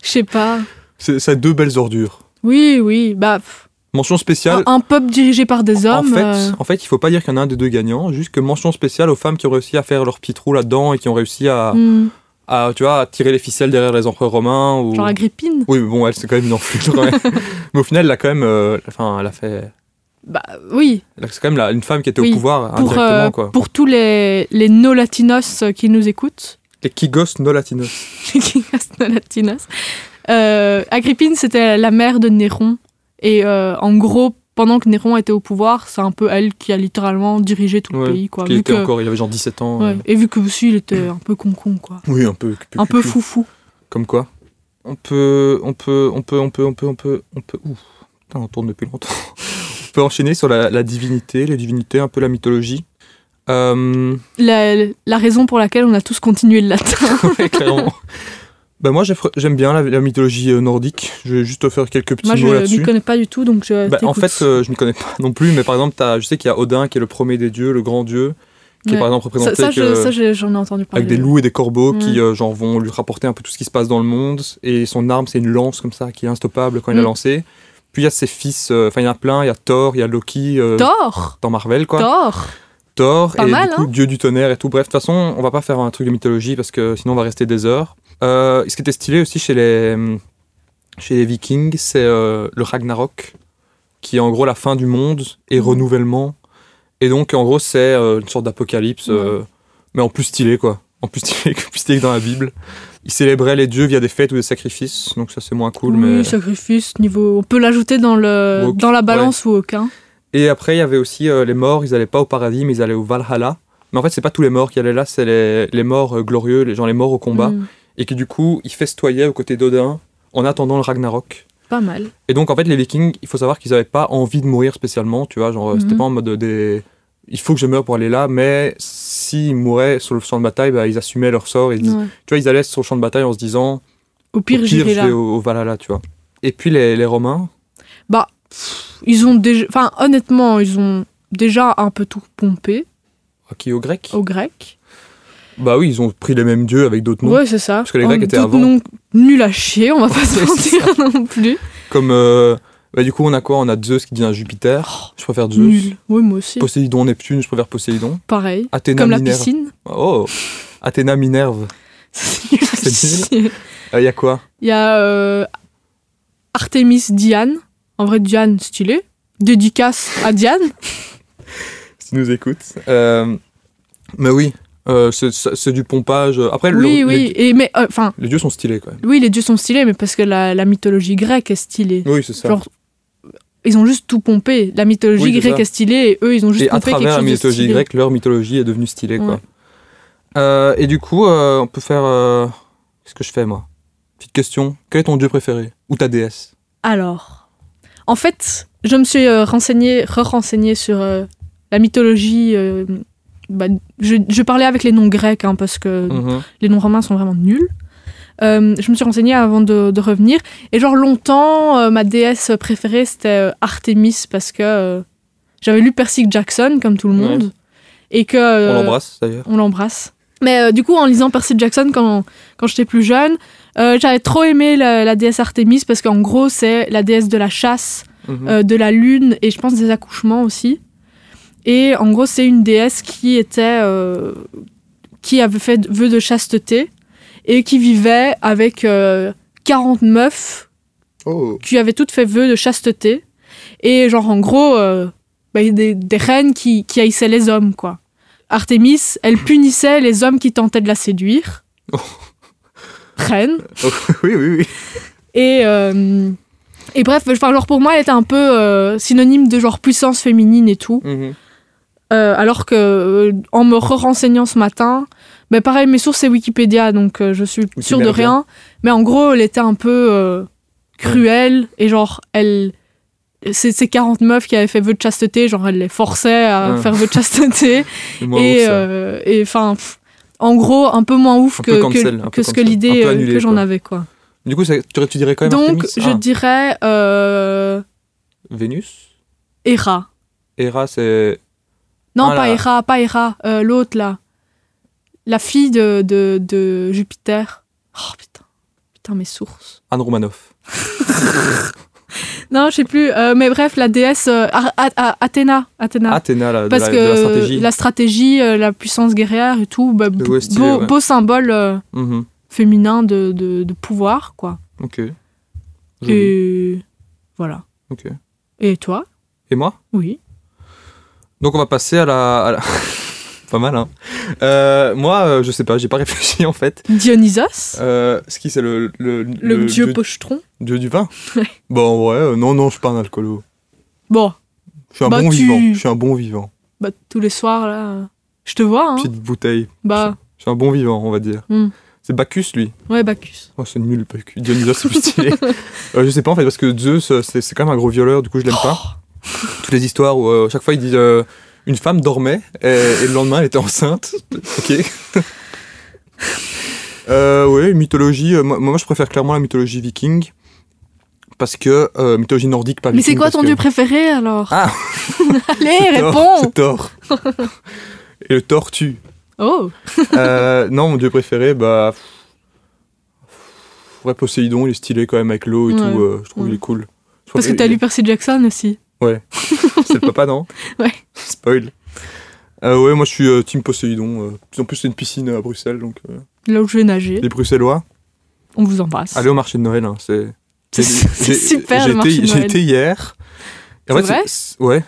je sais pas. C'est c'est deux belles ordures. Oui, oui, bah, pff, Mention spéciale. un, un peuple dirigé par des en hommes. fait, euh, en fait, il faut pas dire qu'il y en a un des deux gagnants, juste que mention spéciale aux femmes qui ont réussi à faire leur petit trou là-dedans et qui ont réussi à, hmm, à, tu vois, à tirer les ficelles derrière les empereurs romains. Ou... genre Agrippine? Oui, mais bon, elle, c'est quand même une enflure. quand même. mais au final, elle a quand même. euh, enfin, elle a fait. Bah, oui, C'est quand même la- une femme qui était Oui, au pouvoir pour, indirectement, euh, quoi. pour tous les, les no-latinos qui nous écoutent. Les Kigos no latinos. qui restent no-latinos. Euh, Agrippine, c'était la mère de Néron. Et euh, en gros, pendant que Néron était au pouvoir, c'est un peu elle qui a littéralement dirigé tout le pays. Quoi, vu était que- encore, il avait genre 17 ans. Ouais, euh, Et vu que aussi, il était un peu con-con, quoi. Oui, un peu. Un peu foufou. Comme quoi On peut, on peut, on peut, on peut, on peut, on peut, on peut. Ouh, putain, on tourne depuis longtemps. On peut enchaîner sur la, la divinité, les divinités, un peu la mythologie. Euh, La, la raison pour laquelle on a tous continué le latin. ouais, clairement. Bah moi j'ai- j'aime bien la, la mythologie euh, nordique. Je vais juste te faire quelques petits Moi, je mots là-dessus. connais pas du tout, donc je. Bah, en fait, euh, je ne connais pas non plus, mais par exemple, t'as- je sais qu'il y a Odin qui est le premier des dieux, le grand dieu, qui est par exemple représenté ça, avec, je- ça, j'ai- j'en ai entendu parler. avec des loups et des corbeaux Ouais. qui euh, genre, vont lui rapporter un peu tout ce qui se passe dans le monde. Et son arme, c'est une lance comme ça, qui est instoppable quand il a Mm. Puis il y a ses fils, euh, enfin il y en a plein, il y a Thor, il y a Loki euh, Thor dans Marvel, quoi. Thor Thor, Pas et mal, du coup, hein. dieu du tonnerre et tout. Bref, de toute façon, on va pas faire un truc de mythologie parce que sinon on va rester des heures. Euh, ce qui était stylé aussi chez les, chez les Vikings, c'est euh, le Ragnarok, qui est en gros la fin du monde et Mhm. renouvellement. Et donc, en gros, c'est euh, une sorte d'apocalypse, mais en plus stylé, quoi. En plus stylé, que- plus stylé que dans la Bible. Ils célébraient les dieux via des fêtes ou des sacrifices, donc ça c'est moins cool. Oui, mais... sacrifice, niveau. On peut l'ajouter dans, le... Woke, dans la balance ou aucun. Et après, il y avait aussi euh, les morts, ils allaient pas au paradis, mais ils allaient au Valhalla. Mais en fait, c'est pas tous les morts qui allaient là, c'est les, les morts euh, glorieux, les gens les morts au combat. Hmm, Et qui du coup, ils festoyaient aux côtés d'Odin en attendant le Ragnarok. pas mal. Et donc, en fait, les Vikings, il faut savoir qu'ils avaient pas envie de mourir spécialement, tu vois, genre, euh, c'était Mhm. pas en mode des. Il faut que je meure pour aller là, mais s'ils mouraient sur le champ de bataille, bah, ils assumaient leur sort. Et ils- Ouais. Tu vois, ils allaient sur le champ de bataille en se disant Au pire, Au pire, j'irai je vais là. au, au Valhalla, tu vois. Et puis les, les Romains, Bah, pff, ils ont déjà. Enfin, honnêtement, ils ont déjà un peu tout pompé qui aux Grecs aux Grecs. Bah oui, ils ont pris les mêmes dieux avec d'autres noms. Ouais, c'est ça. Parce que les Grecs En étaient avant. noms nuls à chier, on va pas se mentir non plus. Comme. euh, bah, du coup, on a quoi? On a Zeus qui devient Jupiter. Je préfère Zeus. Nul. Oui, moi aussi. Poséidon, Neptune, je préfère Poséidon. Pareil. Athéna, Comme la piscine. Oh Athéna, Minerve. C'est nul. Il y a quoi? Il y a euh, Artemis Diane. En vrai, Diane, stylé. Dédicace à Diane. Si tu nous écoutes. Euh, mais oui, euh, c'est- du pompage. Après, le- oui, les, oui. Et, mais, euh, enfin, les dieux sont stylés quand même. oui, les dieux sont stylés, mais parce que la, la mythologie grecque est stylée. Oui, c'est ça. Genre, ils ont juste tout pompé. La mythologie Oui, grecque est stylée et eux, ils ont juste Et à pompé quelque travers la chose de mythologie stylé. grecque, leur mythologie est devenue stylée. Quoi. Ouais. Euh, et du coup, euh, on peut faire. euh, Qu'est-ce que je fais moi? Petite question. Quel est ton dieu préféré Ou ta déesse? Alors, en fait, je me suis euh, renseignée, re-renseignée sur euh, la mythologie. euh, bah, je, je parlais avec les noms grecs hein, parce que Mhm. les noms romains sont vraiment nuls. Euh, je me suis renseignée avant de, de revenir. Et genre longtemps, euh, ma déesse préférée, c'était euh, Artemis parce que j'avais lu Percy Jackson, comme tout le Ouais. monde. Et que... On l'embrasse d'ailleurs. on l'embrasse. Mais du coup, en lisant Percy Jackson quand, quand j'étais plus jeune, j'avais trop aimé la, la déesse Artemis parce qu'en gros, c'est la déesse de la chasse, Mhm. de la lune et je pense des accouchements aussi. Et en gros, c'est une déesse qui était. qui avait fait vœu de chasteté et qui vivait avec euh, 40 meufs Oh. qui avaient toutes fait vœu de chasteté. Et genre, en gros, euh, bah, des, des reines qui, qui haïssaient les hommes, quoi. Artémis, elle punissait les hommes qui tentaient de la séduire. Oh. Reine. Oh, oui, oui, oui. Et, euh, et bref, enfin, genre pour moi, elle était un peu euh, synonyme de genre puissance féminine et tout. Mhm. Euh, alors que en me renseignant ce matin, ben pareil, mes sources c'est Wikipédia, donc euh, je suis sûre de Wikimérdia. rien. Mais en gros, elle était un peu euh, cruelle et genre elle, c'est ces 40 meufs qui avaient fait vœu de chasteté, genre elle les forçait à Ouais. faire vœu de chasteté et euh, et enfin. en gros, un peu moins ouf Un que, cancel, que, ce que l'idée que j'en avais, quoi. Du coup, ça- tu, dirais quand même Donc, Artemis? je Ah, dirais Vénus? Hera. Hera, c'est. Non, Ah, pas. Hera, pas Hera, l'autre là. La fille de, de, de Jupiter. Oh putain. Putain, mes sources. Anne Romanoff. Non, je sais plus. euh, mais bref, la déesse euh, Ar- A- A- Athéna. Athéna. Athéna, la, de, Parce la, que de la stratégie. la stratégie, euh, la puissance guerrière et tout, bah, stylé, beau, ouais. beau symbole Mhm. féminin de, de, de pouvoir, quoi. Ok. Joli. Et voilà. Ok. Et toi? Et moi? Oui. Donc on va passer à la. à la- pas mal, hein. Euh, moi, euh, je sais pas, j'ai pas réfléchi en fait. Dionysos, Euh, ce qui c'est le, le, le, dieu pochetron. dieu du vin Ouais. Bon, ouais, non, non, je suis pas un alcoolo. Bon, Je suis un Bah, bon tu- vivant. Je suis un bon vivant. bah, tous les soirs, là, je te vois, hein. Petite bouteille. Bah, Je suis un bon vivant, on va dire. Hmm. C'est Bacchus, lui. ouais, Bacchus. Oh, c'est nul, Bacchus. Dionysos, c'est plus stylé. Je sais pas, en fait, parce que Zeus, c'est c'est quand même un gros violeur, du coup, je l'aime pas. Toutes les histoires où, euh, chaque fois, il dit une femme dormait et, et le lendemain, elle était enceinte. ok. euh, ouais, mythologie. euh, moi, moi, je préfère clairement la mythologie viking. Parce que euh, mythologie nordique, pas Mais c'est quoi ton que- dieu préféré alors? Ah Allez, Thor, réponds C'est Thor. et le tortue. Oh Euh, non, mon dieu préféré, bah. Ouais, Poséidon, il est stylé quand même avec l'eau et Ouais, tout. euh, je trouve ouais. qu'il est cool. Parce que t'as lu Percy Jackson aussi. C'est le papa, non Ouais. Spoil. Euh, ouais, moi je suis euh, team Poséidon. euh. En plus, c'est une piscine à Bruxelles, donc euh, Là où je vais nager. les Bruxellois. On vous embrasse. Allez au marché de Noël, hein, c'est. Super le marché de Noël. été hier. C'est vrai ouais.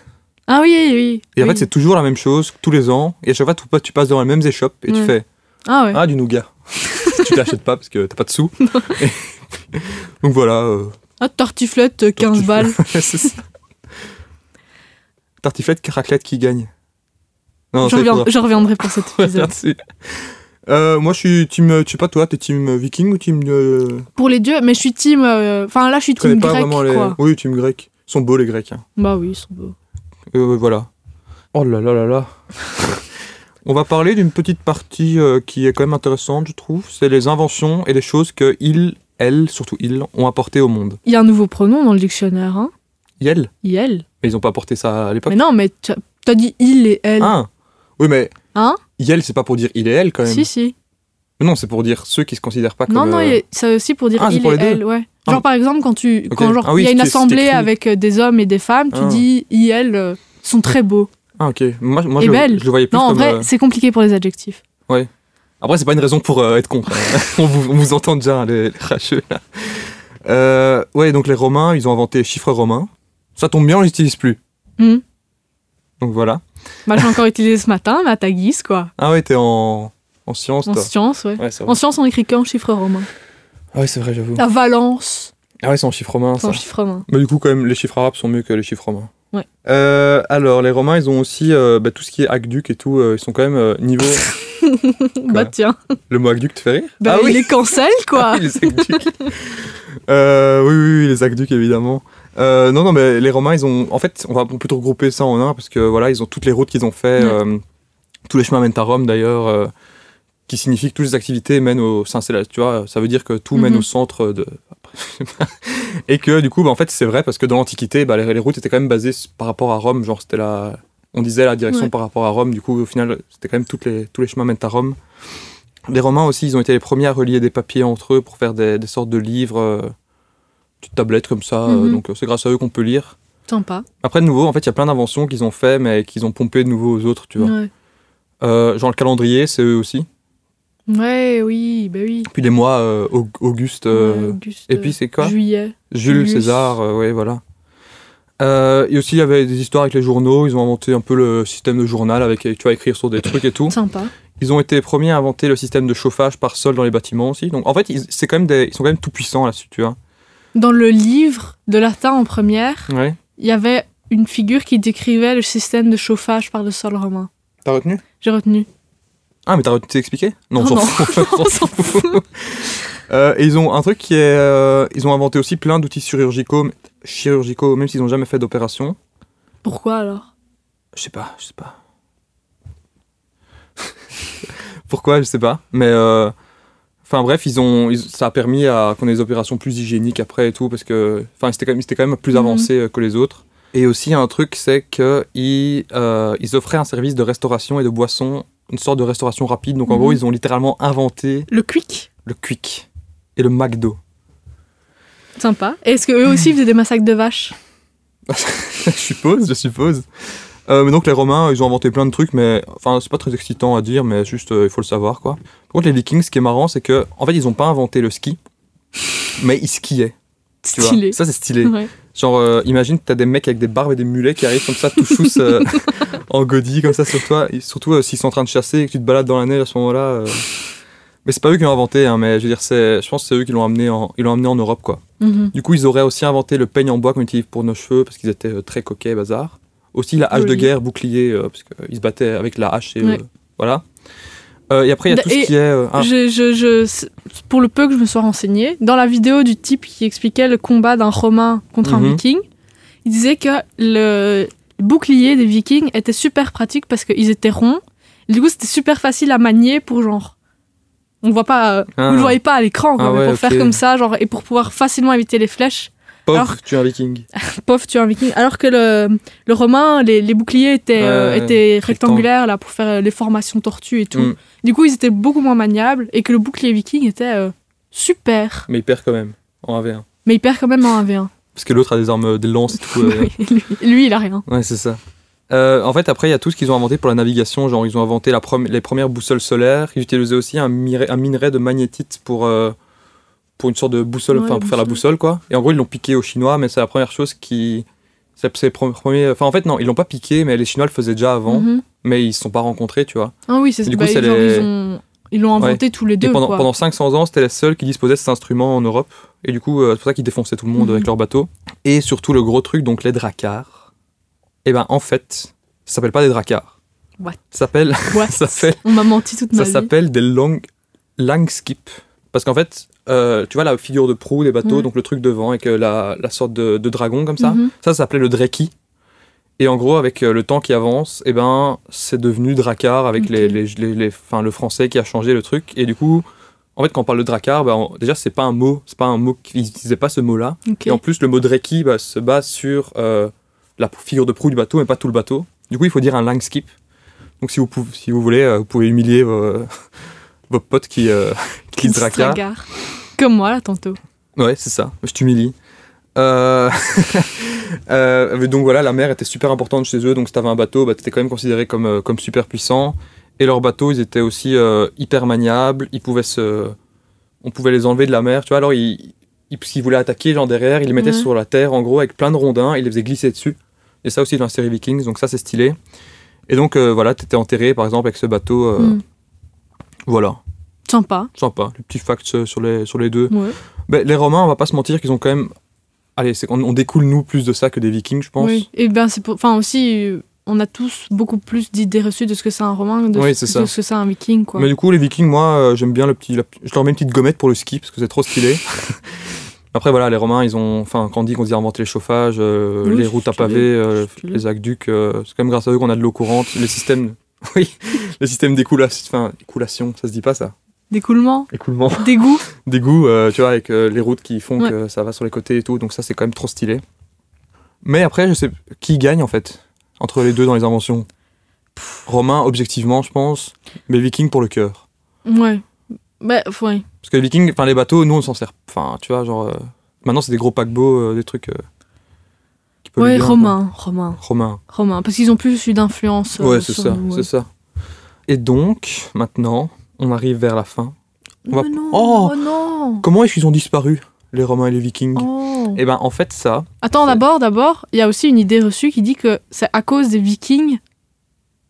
Ah oui, oui, oui. Et en oui. fait, c'est toujours la même chose tous les ans. Et à chaque fois, tu, tu passes dans les mêmes échoppes et tu Ouais. fais Ah ouais. Ah, du nougat. tu t'achètes pas parce que t'as pas de sous. Et- donc voilà. euh, Ah, tartiflette, euh, 15 Tartiflette. balles. c'est ça. Tartiflette, raclette qui gagne. Non, je, reviens- reviendrai pour cet Ouais, épisode. merci. Euh, moi, je suis team. euh, Tu sais pas, toi, t'es team viking ou team. euh, Pour les dieux, mais je suis team. euh, Enfin, là, je suis Tu team pas grec, vraiment les. quoi. Oui, team grec. Ils sont beaux, les grecs. hein. Bah oui, ils sont beaux. Euh, voilà. Oh là là là là. On va parler d'une petite partie euh, qui est quand même intéressante, je trouve. C'est les inventions et les choses que ils, elles, surtout ils, ont apportées au monde. Il y a un nouveau pronom dans le dictionnaire, hein. Yel Il. Mais ils ont pas apporté ça à l'époque. Mais non, mais t'as dit il et elle. Ah Oui, mais. Hein? Yel, c'est pas pour dire il et elle quand même. si, si. Mais non, c'est pour dire ceux qui se considèrent pas comme. Non, non, euh, c'est aussi pour dire Ah, il pour et elle, ouais. Ah. Genre, par exemple, quand tu, quand genre, Ah oui, il y a une assemblée avec euh, des hommes et des femmes, tu Ah. dis il, elle euh, sont très beaux. Ah, ok. Moi, moi Et je, belles. je le voyais plus Non, en comme. vrai, euh, c'est compliqué pour les adjectifs. Après, c'est pas une raison pour euh, être contre. on, vous, on vous entend déjà, les, les racheux, là. Euh, ouais, donc les Romains, ils ont inventé chiffres romains. Ça tombe bien, on les utilise plus. Hmm. Donc voilà. Bah, j'ai encore utilisé ce matin, mais à ta guise, quoi. Ah ouais, t'es en, en sciences, En toi. science, ouais. En science, on écrit qu'en chiffres romains. Ah ouais, c'est vrai, j'avoue. La valence, Ah ouais, c'est en chiffres romains, c'est ça. en chiffres romains. Mais du coup, quand même, les chiffres arabes sont mieux que les chiffres romains. Ouais. Euh, alors, les Romains, ils ont aussi euh, bah, tout ce qui est aqueduc et tout. euh, ils sont quand même niveau. bah tiens, Le mot aqueduc te fait rire? Bah, Ah il oui est cancel, quoi. Ah oui, les aqueducs. Oui, oui, oui, les aqueducs, évidemment. Euh, non, non, mais les Romains, ils ont. En fait, on va plutôt regrouper ça en un, parce que voilà, ils ont toutes les routes qu'ils ont fait. Ouais. euh, tous les chemins mènent à Rome, d'ailleurs. euh, qui signifie que toutes les activités mènent au Saint Céleste. Tu vois, ça veut dire que tout mène Mhm. au centre de. et que du coup, bah, en fait, c'est vrai parce que dans l'Antiquité, bah, les, les routes étaient quand même basées par rapport à Rome. Genre, c'était la. On disait la direction Ouais. par rapport à Rome. Du coup, au final, c'était quand même toutes les, tous les chemins mènent à Rome. Les Romains aussi, ils ont été les premiers à relier des papiers entre eux pour faire des, des sortes de livres, petites tablettes comme ça. euh, Mhm. donc, euh, c'est grâce à eux qu'on peut lire. Sympa. Après, de nouveau, en fait, il y a plein d'inventions qu'ils ont fait, mais qu'ils ont pompé de nouveau aux autres, tu vois. Ouais. Euh, genre le calendrier, c'est eux aussi. Ouais, oui, bah oui. Puis les mois, euh, Aug- Auguste. euh, Ouais, Auguste, et puis c'est quoi? Juillet. Jules, Julius. César, ouais, voilà. Et aussi, il y avait des histoires avec les journaux. Ils ont inventé un peu le système de journal avec, tu vois, écrire sur des trucs et tout. Sympa. Ils ont été les premiers à inventer le système de chauffage par sol dans les bâtiments aussi. Donc, en fait, ils, quand même des, ils sont quand même tout puissants là-dessus, tu vois. Dans le livre de latin en première, Ouais. il y avait une figure qui décrivait le système de chauffage par le sol romain. T'as retenu? J'ai retenu. Ah, mais t'as retenu expliqué? Non, on s'en non. fout. On s'en fout. Euh, et ils ont un truc qui est. euh, ils ont inventé aussi plein d'outils chirurgicaux, chirurgicaux même s'ils n'ont jamais fait d'opération. Pourquoi alors? Je sais pas, je sais pas. Pourquoi, je sais pas. Mais. euh, Enfin bref, ils ont, ils- ça a permis à qu'on ait des opérations plus hygiéniques après et tout, parce que. Enfin, c'était quand, même- c'était quand même plus Mhm. avancé euh, que les autres. Et aussi, un truc, c'est qu'ils euh, ils offraient un service de restauration et de boisson, une sorte de restauration rapide. Donc en Mhm. gros, ils ont littéralement inventé Le quick. le Quick et le McDo. Sympa. Est-ce qu'eux aussi faisaient des massacres de vaches? Je suppose, je suppose. Euh, mais donc les Romains, ils ont inventé plein de trucs, mais enfin c'est pas très excitant à dire, mais juste euh, il faut le savoir quoi. Par contre les Vikings, ce qui est marrant, c'est que en fait ils ont pas inventé le ski, mais ils skiaient. Tu vois. Stylé. Ça c'est stylé. Ouais. Genre euh, imagine t'as des mecs avec des barbes et des mulets qui arrivent comme ça tout chousse euh, en godille comme ça sur toi, et surtout s'ils sont en train de chasser et que tu te balades dans la neige à ce moment-là. Mais c'est pas eux qui l'ont inventé, hein, mais je veux dire c'est, je pense que c'est eux qui l'ont amené en, ils l'ont amené en Europe quoi. Mhm. Du coup, ils auraient aussi inventé le peigne en bois qu'on utilise pour nos cheveux parce qu'ils étaient très coquets, bazar. Aussi la hache de guerre, bouclier, euh, parce qu'ils se battaient avec la hache et Ouais. euh, voilà. Euh, et après, il y a tout Et ce qui est. euh, ah, Je, je, je- c'est- pour le peu que je me sois renseignée, dans la vidéo du type qui expliquait le combat d'un Romain contre un Mhm. Viking, il disait que le bouclier des Vikings était super pratique parce qu'ils étaient ronds. Et du coup, c'était super facile à manier pour genre. On voit pas, euh, Ah. vous le voyez pas à l'écran, quoi, Ah mais ouais, pour ok. faire comme ça, genre, et pour pouvoir facilement éviter les flèches. Pauvre, tu es un viking. Pauvre, tu es un Viking. Alors que le, le Romain, les, les boucliers étaient, euh, étaient rectangulaires là pour faire euh, les formations tortues et tout. Mm. Du coup, ils étaient beaucoup moins maniables et que le bouclier Viking était euh, super. Mais il perd quand même en 1v1. Mais il perd quand même en 1v1. Parce que l'autre a des armes, des lances et tout. euh, lui, lui, il a rien. Ouais, c'est ça. Euh, en fait, après, il y a tout ce qu'ils ont inventé pour la navigation. Genre, ils ont inventé la les premières boussoles solaires. Ils utilisaient aussi un, minerai- un minerai de magnétite pour, euh, pour une sorte de boussole, enfin, pour faire la boussole. quoi. Et en gros, ils l'ont piqué aux Chinois, mais c'est la première chose qui. C'est premier. Enfin, en fait, non, ils l'ont pas piqué, mais les Chinois le faisaient déjà avant, Mhm. mais ils se sont pas rencontrés, tu vois. Ah oui, c'est Du coup, bah, les- ils ont ils l'ont inventé tous les deux. Et pendant, quoi. pendant 500 ans, c'était les seuls qui disposaient de cet instrument en Europe. Et du coup, euh, c'est pour ça qu'ils défonçaient tout le monde Mhm. avec leurs bateaux. Et surtout, le gros truc, donc les dracars. Et ben, en fait, ça s'appelle pas des dracars. What? Ça s'appelle, ça On m'a menti toute ma ça vie. s'appelle des long, langskip. Parce qu'en fait, euh, tu vois la figure de proue des bateaux, Ouais. donc le truc devant avec euh, la, la sorte de, de dragon comme ça. Mhm. Ça, ça s'appelait le Dreki. Et en gros, avec euh, le temps qui avance, eh ben, c'est devenu Dracar avec les, les, les- les- enfin, le français qui a changé le truc. Et du coup, en fait, quand on parle de Dracar, bah, on- déjà, c'est pas un mot, c'est pas un mot, ils n'utilisaient pas ce mot-là. Et en plus, le mot Dreki bah, se base sur euh, la figure de proue du bateau, mais pas tout le bateau. Du coup, il faut dire un langskip. Donc, si vous, pouvez, si vous voulez, vous pouvez humilier vos, vos potes qui, euh, qui. Comme moi, là, tantôt. Ouais, c'est ça. Je t'humilie. Euh... euh, donc voilà, la mer était super importante chez eux. Donc si t'avais un bateau, bah, t'étais quand même considéré comme, euh, comme super puissant. Et leurs bateaux, ils étaient aussi euh, hyper maniables. Ils pouvaient se... On pouvait les enlever de la mer, tu vois. Alors, ils, ils, s'ils voulaient attaquer, genre derrière, ils les mettaient Ouais. sur la terre, en gros, avec plein de rondins. Ils les faisaient glisser dessus. Et ça aussi dans la série Vikings. Donc ça, c'est stylé. Et donc, voilà, t'étais enterré, par exemple, avec ce bateau. Mm. Voilà, Sympa. sympa. Le petit fact euh, sur les, sur les deux. Ouais. Ben, les Romains, on va pas se mentir qu'ils ont quand même. Allez, c'est on, on découle nous plus de ça que des Vikings, je pense. Oui. Et ben, c'est pour... Enfin, aussi, euh, on a tous beaucoup plus d'idées reçues de ce que c'est un romain de, Oui, ce- de ce que c'est un viking, quoi. Mais du coup, les Vikings, moi, euh, j'aime bien le petit. la- je leur mets une petite gommette pour le ski parce que c'est trop stylé. Après, voilà, les Romains, ils ont. Enfin, quand on dit qu'on dit inventer les chauffages, euh, Oui, les routes à pavés, euh, les aqueducs, c'est quand même grâce à eux qu'on a de l'eau courante. Les systèmes. Oui, les systèmes d'écoulation, enfin, écoulation, ça se dit pas ça D'écoulement, Écoulement. d'égout. D'égout, euh, tu vois, avec euh, les routes qui font Ouais. que ça va sur les côtés et tout, donc ça c'est quand même trop stylé. Mais après, je sais qui gagne en fait entre les deux dans les inventions? Romain, objectivement, je pense, mais Viking pour le cœur. Ouais. Bah, ouais. Parce que les Vikings, enfin les bateaux, nous on s'en sert. Enfin, tu vois, genre. euh, maintenant c'est des gros paquebots, euh, des trucs. qui Ouais, bien, quoi. romain, romain, Romain. romain. Parce qu'ils ont plus eu d'influence. Ouais, c'est ça, ouais. c'est ça. Et donc, maintenant, on arrive vers la fin. On va- Mais non, Oh oh non Comment est-ce qu'ils ont disparu, les Romains et les Vikings Oh. Eh ben, en fait, ça. Attends, d'abord, d'abord, il y a aussi une idée reçue qui dit que c'est à cause des Vikings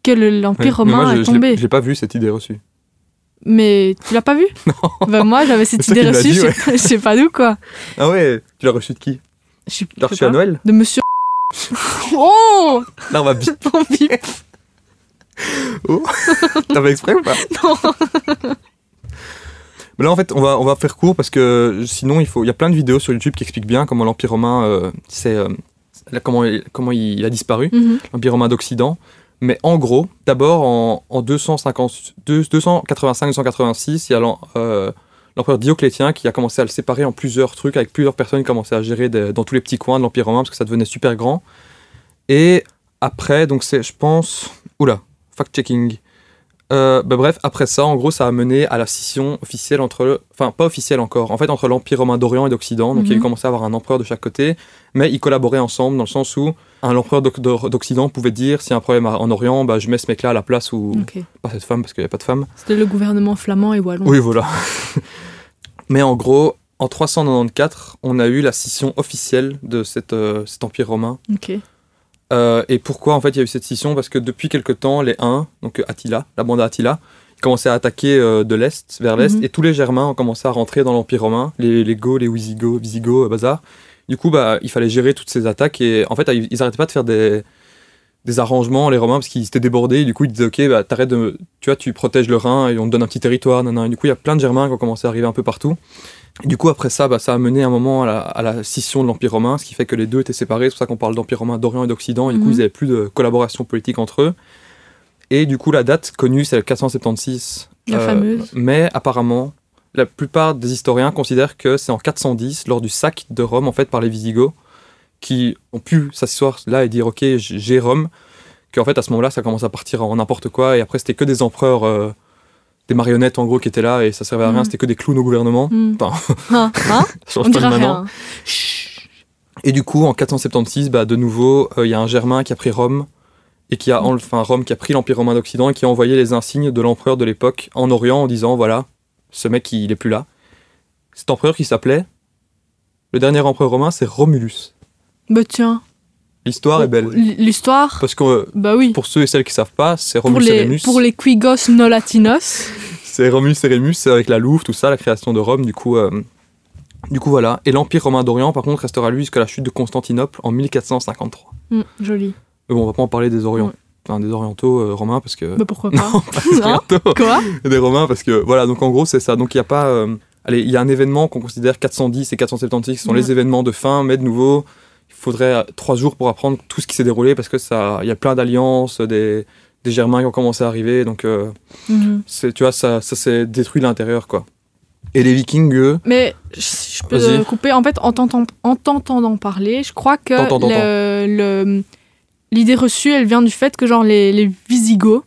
que le- l'Empire romain moi, je- est tombé. je l'ai pas vu cette idée reçue. Mais tu l'as pas vu Non. Bah moi, j'avais cette idée reçue, dit, je sais pas- je sais pas d'où quoi. Ah ouais, tu l'as reçu de qui? Je je reçu à. Noël? De Monsieur. oh Là, on va bip. T'as fait exprès ou pas Non. Mais là, en fait, on va, on va faire court parce que sinon, il faut. Il y a plein de vidéos sur YouTube qui expliquent bien comment l'Empire romain, euh, c'est, euh, comment, il- comment il a disparu, Mhm. l'Empire romain d'Occident. Mais en gros, d'abord en, en 250 deux- 285-286, il y a euh, l'empereur Dioclétien qui a commencé à le séparer en plusieurs trucs, avec plusieurs personnes qui commençaient à gérer des- dans tous les petits coins de l'Empire romain parce que ça devenait super grand. Et après, donc c'est, je pense. Oula, fact-checking. Euh, bah bref, après ça, en gros, ça a mené à la scission officielle entre, le- enfin pas officielle encore, en fait entre l'Empire romain d'Orient et d'Occident. Donc il y a eu Mhm. commencé à avoir un empereur de chaque côté, mais ils collaboraient ensemble dans le sens où un empereur d'Occident pouvait dire y a un problème en Orient, bah je mets ce mec-là à la place ou pas cette femme parce qu'il n'y a pas de femme. C'était le gouvernement flamand et wallon. Oui, voilà. mais en gros, en 394, on a eu la scission officielle de cette, euh, cet empire romain. Euh, et pourquoi en fait il y a eu cette scission? Parce que depuis quelque temps, les Huns, donc Attila, la bande Attila, ils commençaient à attaquer euh, de l'est vers l'est, Mhm. et tous les Germains ont commencé à rentrer dans l'Empire romain, les, les Goths, les Wisigoths, Visigoths, euh, bazar. Du coup, bah, il fallait gérer toutes ces attaques, et en fait, ils, ils arrêtaient pas de faire des, des arrangements, les Romains, parce qu'ils étaient débordés, et du coup, ils disaient, ok, bah, t'arrêtes de, tu vois, tu protèges le Rhin, et on te donne un petit territoire, nan, nan. Et du coup, il y a plein de Germains qui ont commencé à arriver un peu partout. Du coup, après ça, bah, ça a mené un moment à la, à la scission de l'Empire romain, ce qui fait que les deux étaient séparés. C'est pour ça qu'on parle d'Empire romain d'Orient et d'Occident. Et du coup, Mhm. ils n'avaient plus de collaboration politique entre eux. Et du coup, la date connue, c'est le 476. La fameuse. Mais apparemment, la plupart des historiens considèrent que c'est en 410, lors du sac de Rome, en fait, par les Visigoths, qui ont pu s'asseoir là et dire, ok, j'ai Rome, qu'en fait, à ce moment-là, ça commence à partir en n'importe quoi. Et après, c'était que des empereurs, euh, des marionnettes, en gros, qui étaient là, et ça servait à rien. Mhm. C'était que des clowns au gouvernement. Hmm. Enfin, Hein, hein change On pas rien. Et du coup, en 476, bah, de nouveau, euh, il y a un Germain qui a pris Rome, et qui a, enfin, Rome qui a pris l'Empire romain d'Occident, et qui a envoyé les insignes de l'empereur de l'époque en Orient en disant, voilà, ce mec, il est plus là. Cet empereur qui s'appelait, le dernier empereur romain, c'est Romulus. Bah tiens. L'histoire est belle. L'histoire. Parce que Bah oui. pour ceux et celles qui savent pas, c'est Pour Romulus et Rémus. pour les quigos no latinos. C'est Romulus et Rémus c'est avec la Louve, tout ça, la création de Rome, du coup, euh, du coup voilà. Et l'Empire romain d'Orient, par contre, restera lui jusqu'à la chute de Constantinople en 1453. Hmm, joli. Mais bon, on va pas en parler des, Orient... Ouais. enfin, des Orientaux euh, romains parce que. Bah pourquoi pas non, pas des Hein Orientaux, Quoi des Romains parce que voilà, donc en gros, c'est ça. Donc il y a pas. euh, Allez, il y a un événement qu'on considère 410 et 476 qui sont Ouais. les événements de fin, mais de nouveau, faudrait euh, trois jours pour apprendre tout ce qui s'est déroulé parce que ça, il y a plein d'alliances, des, des Germains qui ont commencé à arriver, donc euh, Mhm. c'est, tu vois, ça, ça s'est détruit de l'intérieur, quoi. Et les Vikings, eux, Mais si je peux Vas-y. euh, couper. En fait, en t'entendant en t'entendant parler, je crois que l'idée reçue, elle vient du fait que genre les, les Visigoths,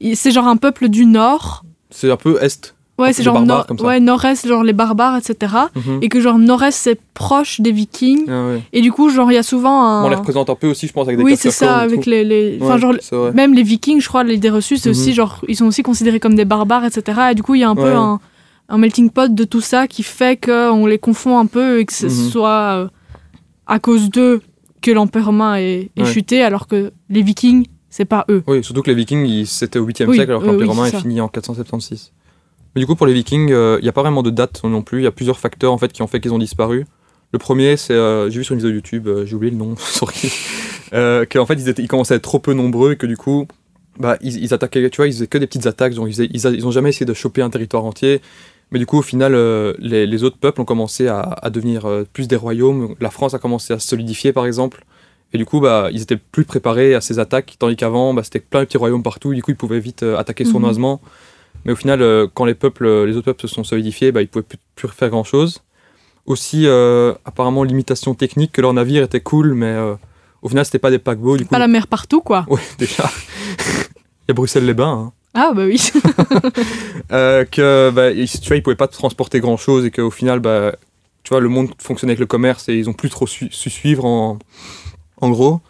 ils- c'est genre un peuple du Nord. c'est un peu est. Ouais, c'est des genre barbares nord- ouais, Nord-Est, genre les barbares, etc. Mhm. Et que genre Nord-Est, c'est proche des Vikings. Ah ouais. Et du coup, genre, il y a souvent un. On les représente un peu aussi, je pense, avec des oui, c'est ça, avec les. les- Enfin, Ouais, genre, c'est vrai. même les Vikings, je crois, l'idée reçue, c'est Mhm. aussi genre, ils sont aussi considérés comme des barbares, etc. Et du coup, il y a un peu un, un melting pot de tout ça qui fait qu'on les confond un peu et que ce Mhm. soit euh, à cause d'eux que l'Empire romain est, est chuté, alors que les Vikings, c'est pas eux. Oui, surtout que les Vikings, c'était au 8e Oui, siècle, alors que euh, l'Empire oui, romain c'est est fini en 476. Mais du coup, pour les Vikings, euh, il n'y a pas vraiment de date non plus. Il y a plusieurs facteurs en fait qui ont fait qu'ils ont disparu. Le premier, c'est, euh, j'ai vu sur une vidéo YouTube, euh, j'ai oublié le nom, sorry, euh, qu'en fait ils, étaient, ils commençaient à être trop peu nombreux et que du coup, bah, ils, ils attaquaient, tu vois, ils faisaient que des petites attaques, ils, faisaient- ils, a- ils ont jamais essayé de choper un territoire entier. Mais du coup, au final, euh, les, les autres peuples ont commencé à, à devenir euh, plus des royaumes. La France a commencé à se solidifier, par exemple. Et du coup, bah, ils étaient plus préparés à ces attaques, tandis qu'avant, bah, c'était plein de petits royaumes partout, du coup, ils pouvaient vite euh, attaquer Mhm. sournoisement. Mais au final, euh, quand les peuples, euh, les autres peuples se sont solidifiés, bah, ils pouvaient plus, plus faire grand-chose. Aussi, euh, apparemment, limitation technique, que leur navire était cool, mais au final, c'était pas des paquebots, du coup. Pas la mer partout, quoi. Ouais, déjà. Il y a Bruxelles-les-Bains, hein. Ah, bah oui. Euh, que bah, ils- tu vois ils pouvaient pas transporter grand chose et qu'au final bah tu vois le monde fonctionnait avec le commerce et ils ont plus trop su, su suivre en, en gros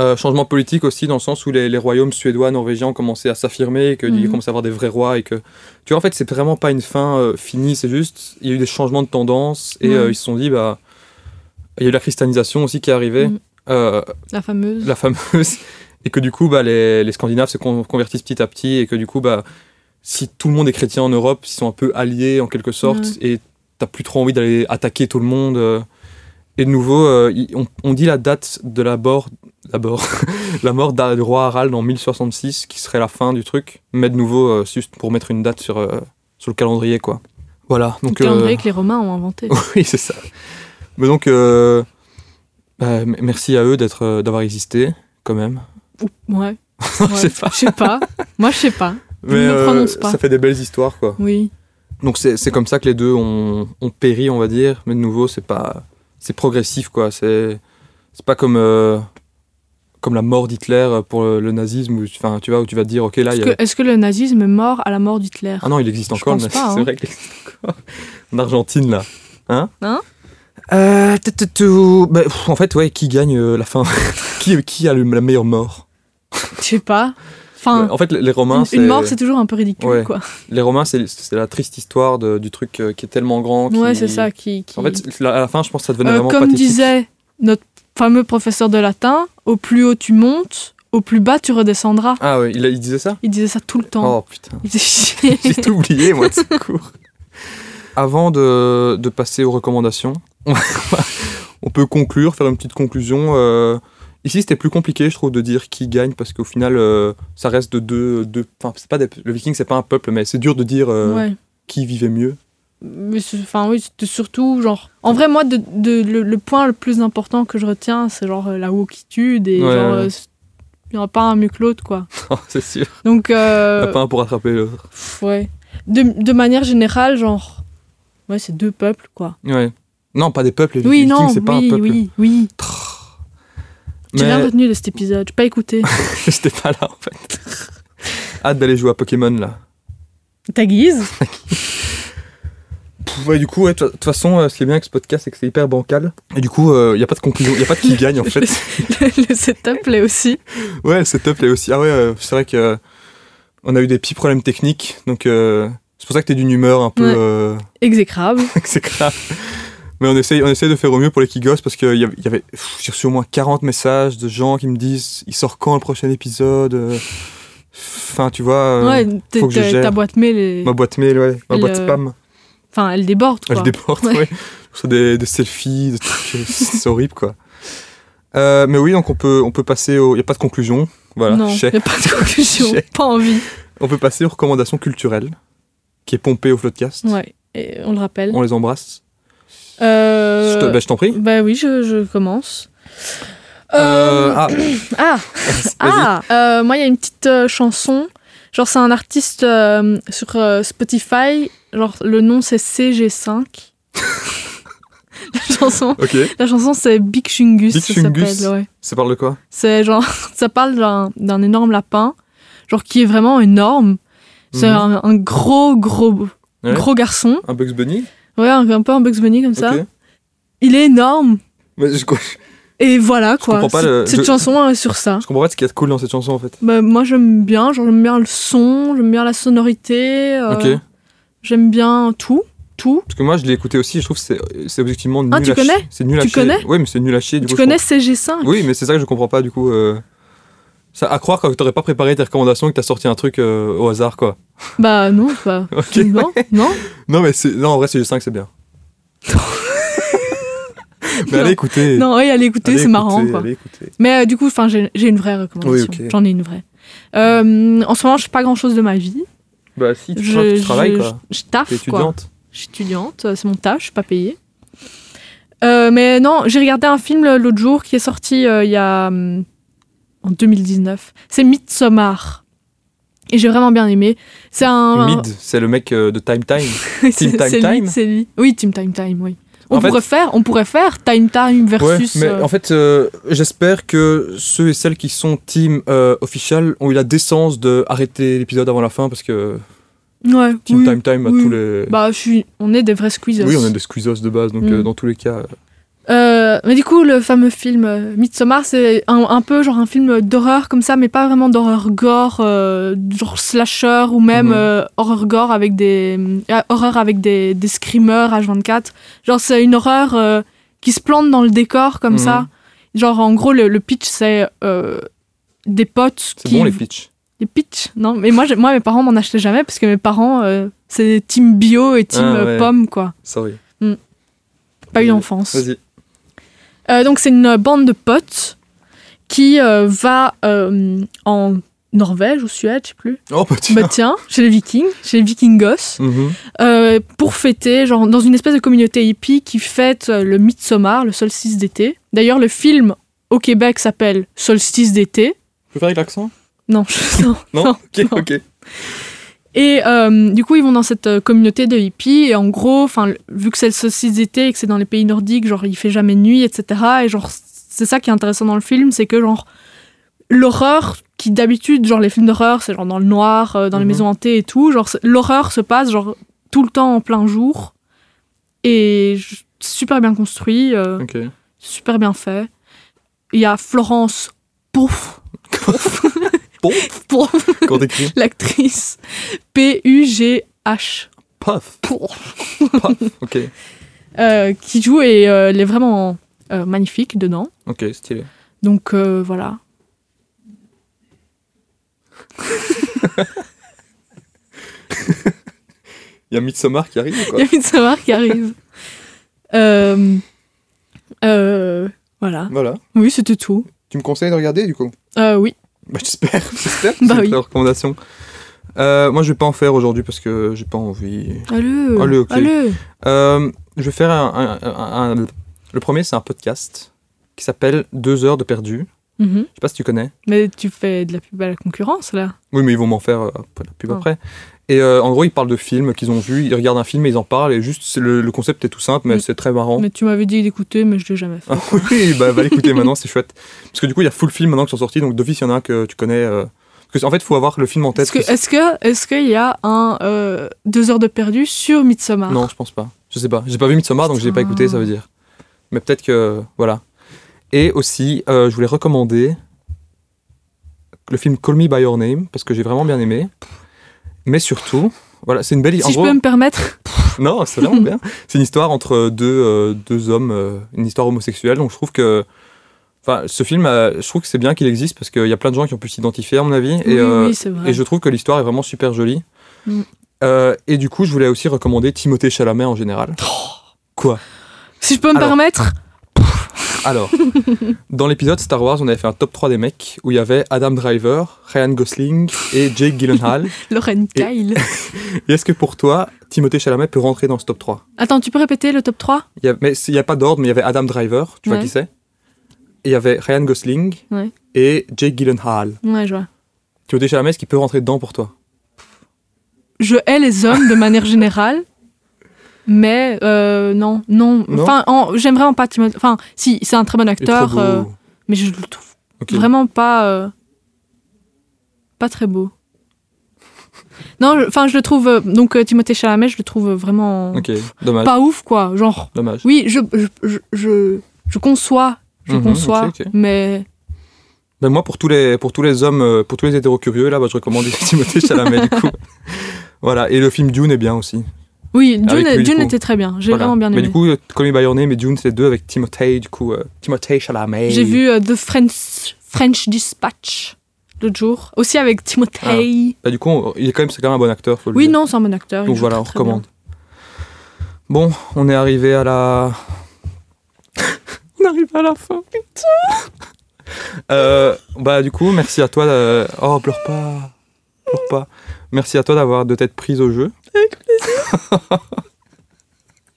Euh, changement politique aussi dans le sens où les, les royaumes suédois norvégiens ont commencé à s'affirmer et qu'ils Mhm. commençaient à avoir des vrais rois et que tu vois en fait c'est vraiment pas une fin euh, finie c'est juste il y a eu des changements de tendance et Ouais. euh, ils se sont dit bah il y a eu la christianisation aussi qui est arrivée Mhm. La fameuse. la fameuse, et que du coup, bah, les, les Scandinaves se con- convertissent petit à petit, et que du coup, bah, si tout le monde est chrétien en Europe, ils sont un peu alliés en quelque sorte, et t'as plus trop envie d'aller attaquer tout le monde. Et de nouveau, euh, on, on dit la date de la mort, la mort, du roi Harald en 1066, qui serait la fin du truc, mais de nouveau, euh, juste pour mettre une date sur, euh, sur le calendrier, quoi. Voilà, Le donc... calendrier euh, que les Romains ont inventé. oui, c'est ça. Mais donc, bah, merci à eux d'être, d'avoir existé, quand même. Ouais. Je ouais. sais pas. Je sais pas. Moi, je sais pas. Mais ne prononce pas. ça fait des belles histoires, quoi. Oui. Donc c'est c'est comme ça que les deux ont, ont péri, on va dire. Mais de nouveau, c'est pas, c'est progressif, quoi. C'est, c'est pas comme, euh, comme la mort d'Hitler pour le, nazisme, où, enfin, tu vois, où tu vas te dire, ok, là, Est-ce il y que, a... est-ce que le nazisme est mort à la mort d'Hitler? Ah non, il existe encore, nazisme, hein. c'est vrai qu'il existe encore. En Argentine, là, hein? Hein? Euh, t- t- t- bah, pff, En fait, ouais, qui gagne euh, la fin? Qui, qui a le- la meilleure mort? Je sais pas. Enfin, En fait, les Romains, une, une mort, c'est toujours un peu ridicule, Ouais. quoi. les Romains, c'est c'est la triste histoire de- du truc euh, qui est tellement grand. Ouais, c'est ça qui. qui- En fait, à la fin, je pense que ça devenait Euh, vraiment comme pathétique. disait notre fameux professeur de latin, au plus haut tu montes, au plus bas tu redescendras. Ah ouais, il, disait ça? Il disait ça tout le temps. Oh putain, j'ai tout oublié moi de ce cours. Avant de, de passer aux recommandations, on, peut conclure, faire une petite conclusion. euh, ici, c'était plus compliqué, je trouve, de dire qui gagne parce qu'au final, euh, ça reste de deux. deux enfin, c'est pas des- le Viking, c'est pas un peuple, mais c'est dur de dire euh, Ouais. qui vivait mieux. Enfin, oui, surtout genre. En vrai, moi, de, de- le, le point le plus important que je retiens, c'est genre euh, la wokitude et Ouais, genre. ouais. euh, il n'y en a pas un mieux que l'autre, quoi. c'est sûr. Donc, Il n'y euh, en a pas un pour attraper l'autre. ouais. De, de manière générale, genre. Ouais, c'est deux peuples, quoi. Ouais. Non, pas des peuples. Les Oui, Vikings, non, c'est pas un oui, peuple. oui, oui. J'ai Mais rien retenu de cet épisode, j'ai pas écouté. j'étais pas là en fait. Hâte d'aller jouer à Pokémon là. Ta guise Ouais, du coup, ouais, de toute façon, euh, ce qui est bien avec ce podcast, c'est que c'est hyper bancal. Et du coup, il n'y a pas de conclusion, il n'y a pas de qui gagne en fait. le, le setup là aussi. Ouais, le setup là aussi. Ah ouais, euh, c'est vrai que euh, on a eu des petits problèmes techniques, donc euh, c'est pour ça que t'es d'une humeur un peu. Ouais. euh, Exécrable. grave. Mais on essaye, on essaye de faire au mieux pour les Kigos parce que il y y avait- j'ai reçu au moins 40 messages de gens qui me disent il sort quand le prochain épisode euh, Enfin, tu vois, euh, ouais, faut que je gère. ta boîte mail, ma boîte mail, ouais, ma Le- boîte spam, enfin, elle déborde quoi. elle déborde, Ouais. ouais. Des, des selfies, des trucs, euh, c'est horrible quoi. Euh, mais oui, donc on peut, on peut passer au. Il n'y a pas de conclusion. Voilà, non, chais. y a pas de conclusion, pas envie. On peut passer aux recommandations culturelles, qui est pompée au Floodcast. Ouais, et on le rappelle. On les embrasse. Euh, Je te- bah, je t'en prie. Bah oui, je, je commence. Euh, ah, ah, ah moi il y a une petite chanson. Genre c'est un artiste euh, sur euh, Spotify. Genre le nom c'est CG5. la chanson, Ok. la chanson c'est Big Chungus. Big ça s'appelle, ouais. Ça parle de quoi? C'est genre, ça parle d'un énorme lapin, genre qui est vraiment énorme. C'est Mhm. un, un gros, gros, Ouais. gros garçon. Un Bugs Bunny? Ouais, un, un peu un Bugs Bunny comme ça. Il est énorme. Mais je, Et voilà quoi. pas C'est- le- Cette je- chanson est sur ça. je comprends pas ce qu'il y a de cool dans cette chanson en fait. Bah, moi j'aime bien, genre j'aime bien le son, j'aime bien la sonorité, euh, Ok. j'aime bien tout, tout. Parce que moi je l'ai écouté aussi, je trouve que c'est objectivement nul Ah, tu à connais C'est nul à Tu connais Oui, mais c'est nul à chier. Du tu coup, je connais CG5 comprends- Oui, mais c'est ça que je comprends pas du coup. euh, Ça, à croire que t'aurais pas préparé tes recommandations et que t'as sorti un truc euh, au hasard quoi. Bah non, bah, Ok. non, non. Non, mais c'est... non, en vrai, c'est 5 c'est bien. mais Non. allez écouter. Non, oui, allez écouter, c'est marrant quoi. allez écouter. Mais euh, du coup, enfin, j'ai j'ai une vraie recommandation. Oui. J'en ai une vraie. Euh, en ce moment, je fais pas grand chose de ma vie. Bah si, tu, je, tu travailles je- quoi. Je, je taffe T'es quoi. étudiante. Je suis étudiante, euh, c'est mon taf, je suis pas payée. Euh, mais non, j'ai regardé un film l'autre jour qui est sorti euh, il y a. hum, en 2019. C'est Midsommar. Et j'ai vraiment bien aimé. C'est un. Mid, c'est le mec euh, de Time Time. C'est- Team Time c'est lui, Time C'est lui. Oui, Team Time Time, oui. On En fait- pourrait faire, on pourrait faire Time Time versus. ouais, mais euh, en fait, euh, j'espère que ceux et celles qui sont team euh, official ont eu la décence de arrêter l'épisode avant la fin parce que ouais, Team oui. Time Time a oui. tous les. Bah, je suis... on est des vrais squeezers. oui, on est des squeezos de base, donc Mm. euh, dans tous les cas. Euh, mais du coup, le fameux film euh, Midsommar, c'est un, un peu genre un film d'horreur comme ça, mais pas vraiment d'horreur gore, euh, genre slasher ou même Mhm. euh, horreur gore avec des horreur avec des, des screamers H24. Genre c'est une horreur qui se plante dans le décor comme Mhm. ça. Genre en gros le, le pitch c'est des potes C'est qui bon les pitchs. les pitchs non mais moi moi mes parents m'en achetaient jamais parce que mes parents c'est team bio et team Ah, ouais. pomme quoi. Sorry. Pas une Vas-y. enfance. Vas-y. Euh, donc c'est une bande de potes qui euh, va euh, en Norvège ou Suède, je sais plus. Oh, bah tiens. Bah tiens, chez les Vikings, chez les Vikingos, Mhm. euh, pour fêter, genre dans une espèce de communauté hippie qui fête le Midsommar, le solstice d'été. D'ailleurs, le film au Québec s'appelle Solstice d'été. Tu peux faire avec l'accent? Non, je- non. Non, Non, Ok, non. ok. Et euh, du coup, ils vont dans cette euh, communauté de hippies. Et en gros, enfin, vu que c'est le solstice d'été et que c'est dans les pays nordiques, genre il fait jamais nuit, etc. Et genre, c'est ça qui est intéressant dans le film, c'est que genre l'horreur qui d'habitude, genre les films d'horreur, c'est genre dans le noir, euh, dans les Mhm. maisons hantées et tout. Genre l'horreur se passe genre tout le temps en plein jour et super bien construit, euh, super bien fait. Il y a Florence Pouf. Pouf. Quand t'écris l'actrice P-U-G-H. Puff. Puff. Ok. euh, qui joue et euh, elle est vraiment euh, magnifique dedans. Ok, stylé. Donc voilà. Il y a Midsommar qui arrive ou Il quoi y a Midsommar qui arrive. Euh, euh, voilà. Voilà. Oui, c'était tout. Tu me conseilles de regarder du coup? Euh, oui. Bah j'espère, j'espère. Bah c'est oui. ta recommandation. Euh, moi je vais pas en faire aujourd'hui parce que j'ai pas envie. Allez. Allez, ok. Allez. Euh, je vais faire un, un- un- un- Le premier c'est un podcast qui s'appelle Deux heures de perdu. Mhm. Je sais pas si tu connais. Mais tu fais de la pub à la concurrence là. Oui mais ils vont m'en faire euh, la pub Ah. après. Et euh, en gros ils parlent de films qu'ils ont vus, ils regardent un film et ils en parlent et juste le, le concept est tout simple mais Mm. c'est très marrant. Mais tu m'avais dit d'écouter, mais je l'ai jamais fait. Ah oui, bah va l'écouter maintenant, c'est chouette. Parce que du coup, il y a full film maintenant qui sont sortis, donc d'office, il y en a un que tu connais. euh, Parce que, en fait, il faut avoir le film en tête. Est-ce que que- est-ce qu'il y a un euh, deux heures de perdu sur Midsommar? Non, je pense pas. Je sais pas. J'ai pas vu Midsommar, donc je l'ai pas écouté, ça veut dire. Mais peut-être que. Voilà. Et aussi, euh, je voulais recommander le film Call Me By Your Name, parce que j'ai vraiment bien aimé. Mais surtout, voilà, c'est une belle. en Si je gros- peux me permettre. Non, c'est vraiment bien. C'est une histoire entre deux, euh, deux hommes, euh, une histoire homosexuelle. Donc je trouve que. Enfin, ce film, euh, je trouve que c'est bien qu'il existe parce qu'il y a plein de gens qui ont pu s'identifier, à mon avis. oui, et, oui, c'est vrai. et je trouve que l'histoire est vraiment super jolie. Mm. Et du coup, je voulais aussi recommander Timothée Chalamet en général. Quoi? Si je peux me Alors. permettre. Alors, dans l'épisode Star Wars, on avait fait un top 3 des mecs où il y avait Adam Driver, Ryan Gosling et Jake Gyllenhaal. Et- Kyle. et est-ce que pour toi, Timothée Chalamet peut rentrer dans ce top 3 Attends, tu peux répéter le top 3 Il y a, mais il n'y a pas d'ordre, mais il y avait Adam Driver, tu vois qui c'est? Il y avait Ryan Gosling Ouais. et Jake Gyllenhaal. Ouais, je vois. Timothée Chalamet, est-ce qu'il peut rentrer dedans pour toi? Je hais les hommes de manière générale. Mais euh, non, non. Non? Enfin, en- j'aime vraiment pas Timothée. Enfin, si, c'est un très bon acteur, euh, mais je le trouve vraiment pas. euh, pas très beau. Non, enfin, je le trouve. donc, Timothée Chalamet, je le trouve vraiment. Ok, dommage. Pas ouf, quoi. Genre, Dommage. oui, je, je, je, je, conçois. Je Mhm, conçois, mais. Ben moi, pour tous les, pour tous les hommes, pour tous les hétéros curieux, là, bah, je recommande Timothée Chalamet, du coup. Voilà, et le film Dune est bien aussi. Oui, Dune, lui, était très bien. J'ai Voilà. vraiment bien Mais aimé. du coup, euh, Call Me By Your Name et Dune, c'est deux avec Timothée, du coup, euh, Timothée Chalamet. J'ai vu euh, The French, French Dispatch l'autre jour, aussi avec Timothée. Bah, du coup, il est quand même, c'est quand même un bon acteur, faut le oui, dire. non, c'est un bon acteur. Donc voilà, on recommande. Bon, on est arrivé à la. on arrive à la fin. Euh, bah du coup, merci à toi. de- Oh, pleure pas, pleure pas. Merci à toi d'avoir de t'être prise au jeu. Avec plaisir.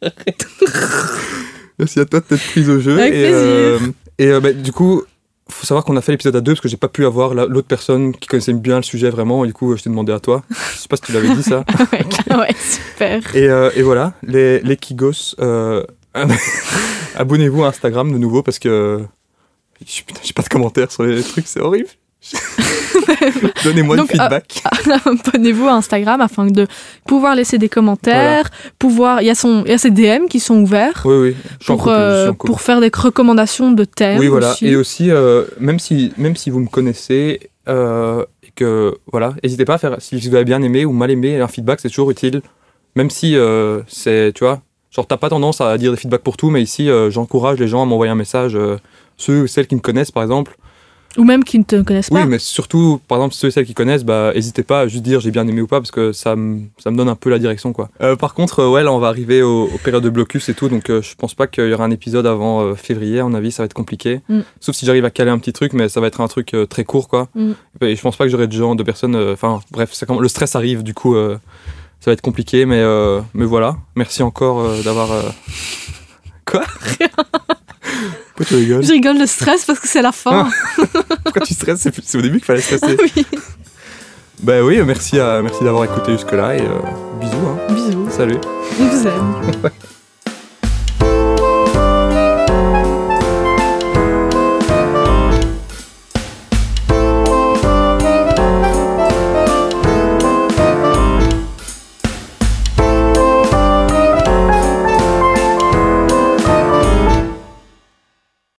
Merci à toi de t'être prise au jeu. Avec et euh, et euh, bah, du coup, faut savoir qu'on a fait l'épisode à deux parce que j'ai pas pu avoir la- l'autre personne qui connaissait bien le sujet vraiment. Et du coup, je t'ai demandé à toi. Je sais pas si tu l'avais dit ça. ouais, ouais, super. Et, euh, et voilà, les, les Kigos, abonnez-vous à Instagram de nouveau parce que putain, j'ai pas de commentaires sur les trucs, c'est horrible. Donnez-moi du Donc, feedback. Abonnez-vous à Instagram afin de pouvoir laisser des commentaires, pouvoir. Il y a son, il y a ses DM qui sont ouverts oui, oui, pour euh, pour faire des recommandations de thèmes. Oui, voilà. aussi. Et aussi, euh, même, si, même si vous me connaissez, euh, et que voilà, n'hésitez pas à faire, si vous avez bien aimé ou mal aimé, un feedback, c'est toujours utile. Même si euh, c'est, tu vois, genre, t'as pas tendance à dire des feedbacks pour tout, mais ici, euh, j'encourage les gens à m'envoyer un message, euh, ceux ou celles qui me connaissent, par exemple. Ou même qui ne te connaissent Oui, pas. mais surtout, par exemple, ceux et celles qui connaissent, bah, n'hésitez pas à juste dire j'ai bien aimé ou pas, parce que ça me, ça me donne un peu la direction, quoi. Euh, par contre, euh, ouais, là, on va arriver aux, aux périodes de blocus et tout, donc euh, je pense pas qu'il y aura un épisode avant euh, février, à mon avis, ça va être compliqué. Mm. Sauf si j'arrive à caler un petit truc, mais ça va être un truc très court, quoi. Mm. Et je pense pas que j'aurai de gens, de personnes, enfin, bref, quand le stress arrive, du coup, ça va être compliqué, mais, mais voilà. Merci encore d'avoir. Quoi? Pourquoi tu rigoles Je rigole de stress parce que c'est la fin. Pourquoi tu stresses C'est au début qu'il fallait stresser. oui. Bah oui, merci, à, merci d'avoir écouté jusque-là et euh, bisous. Hein. Bisous. Salut. On vous aime.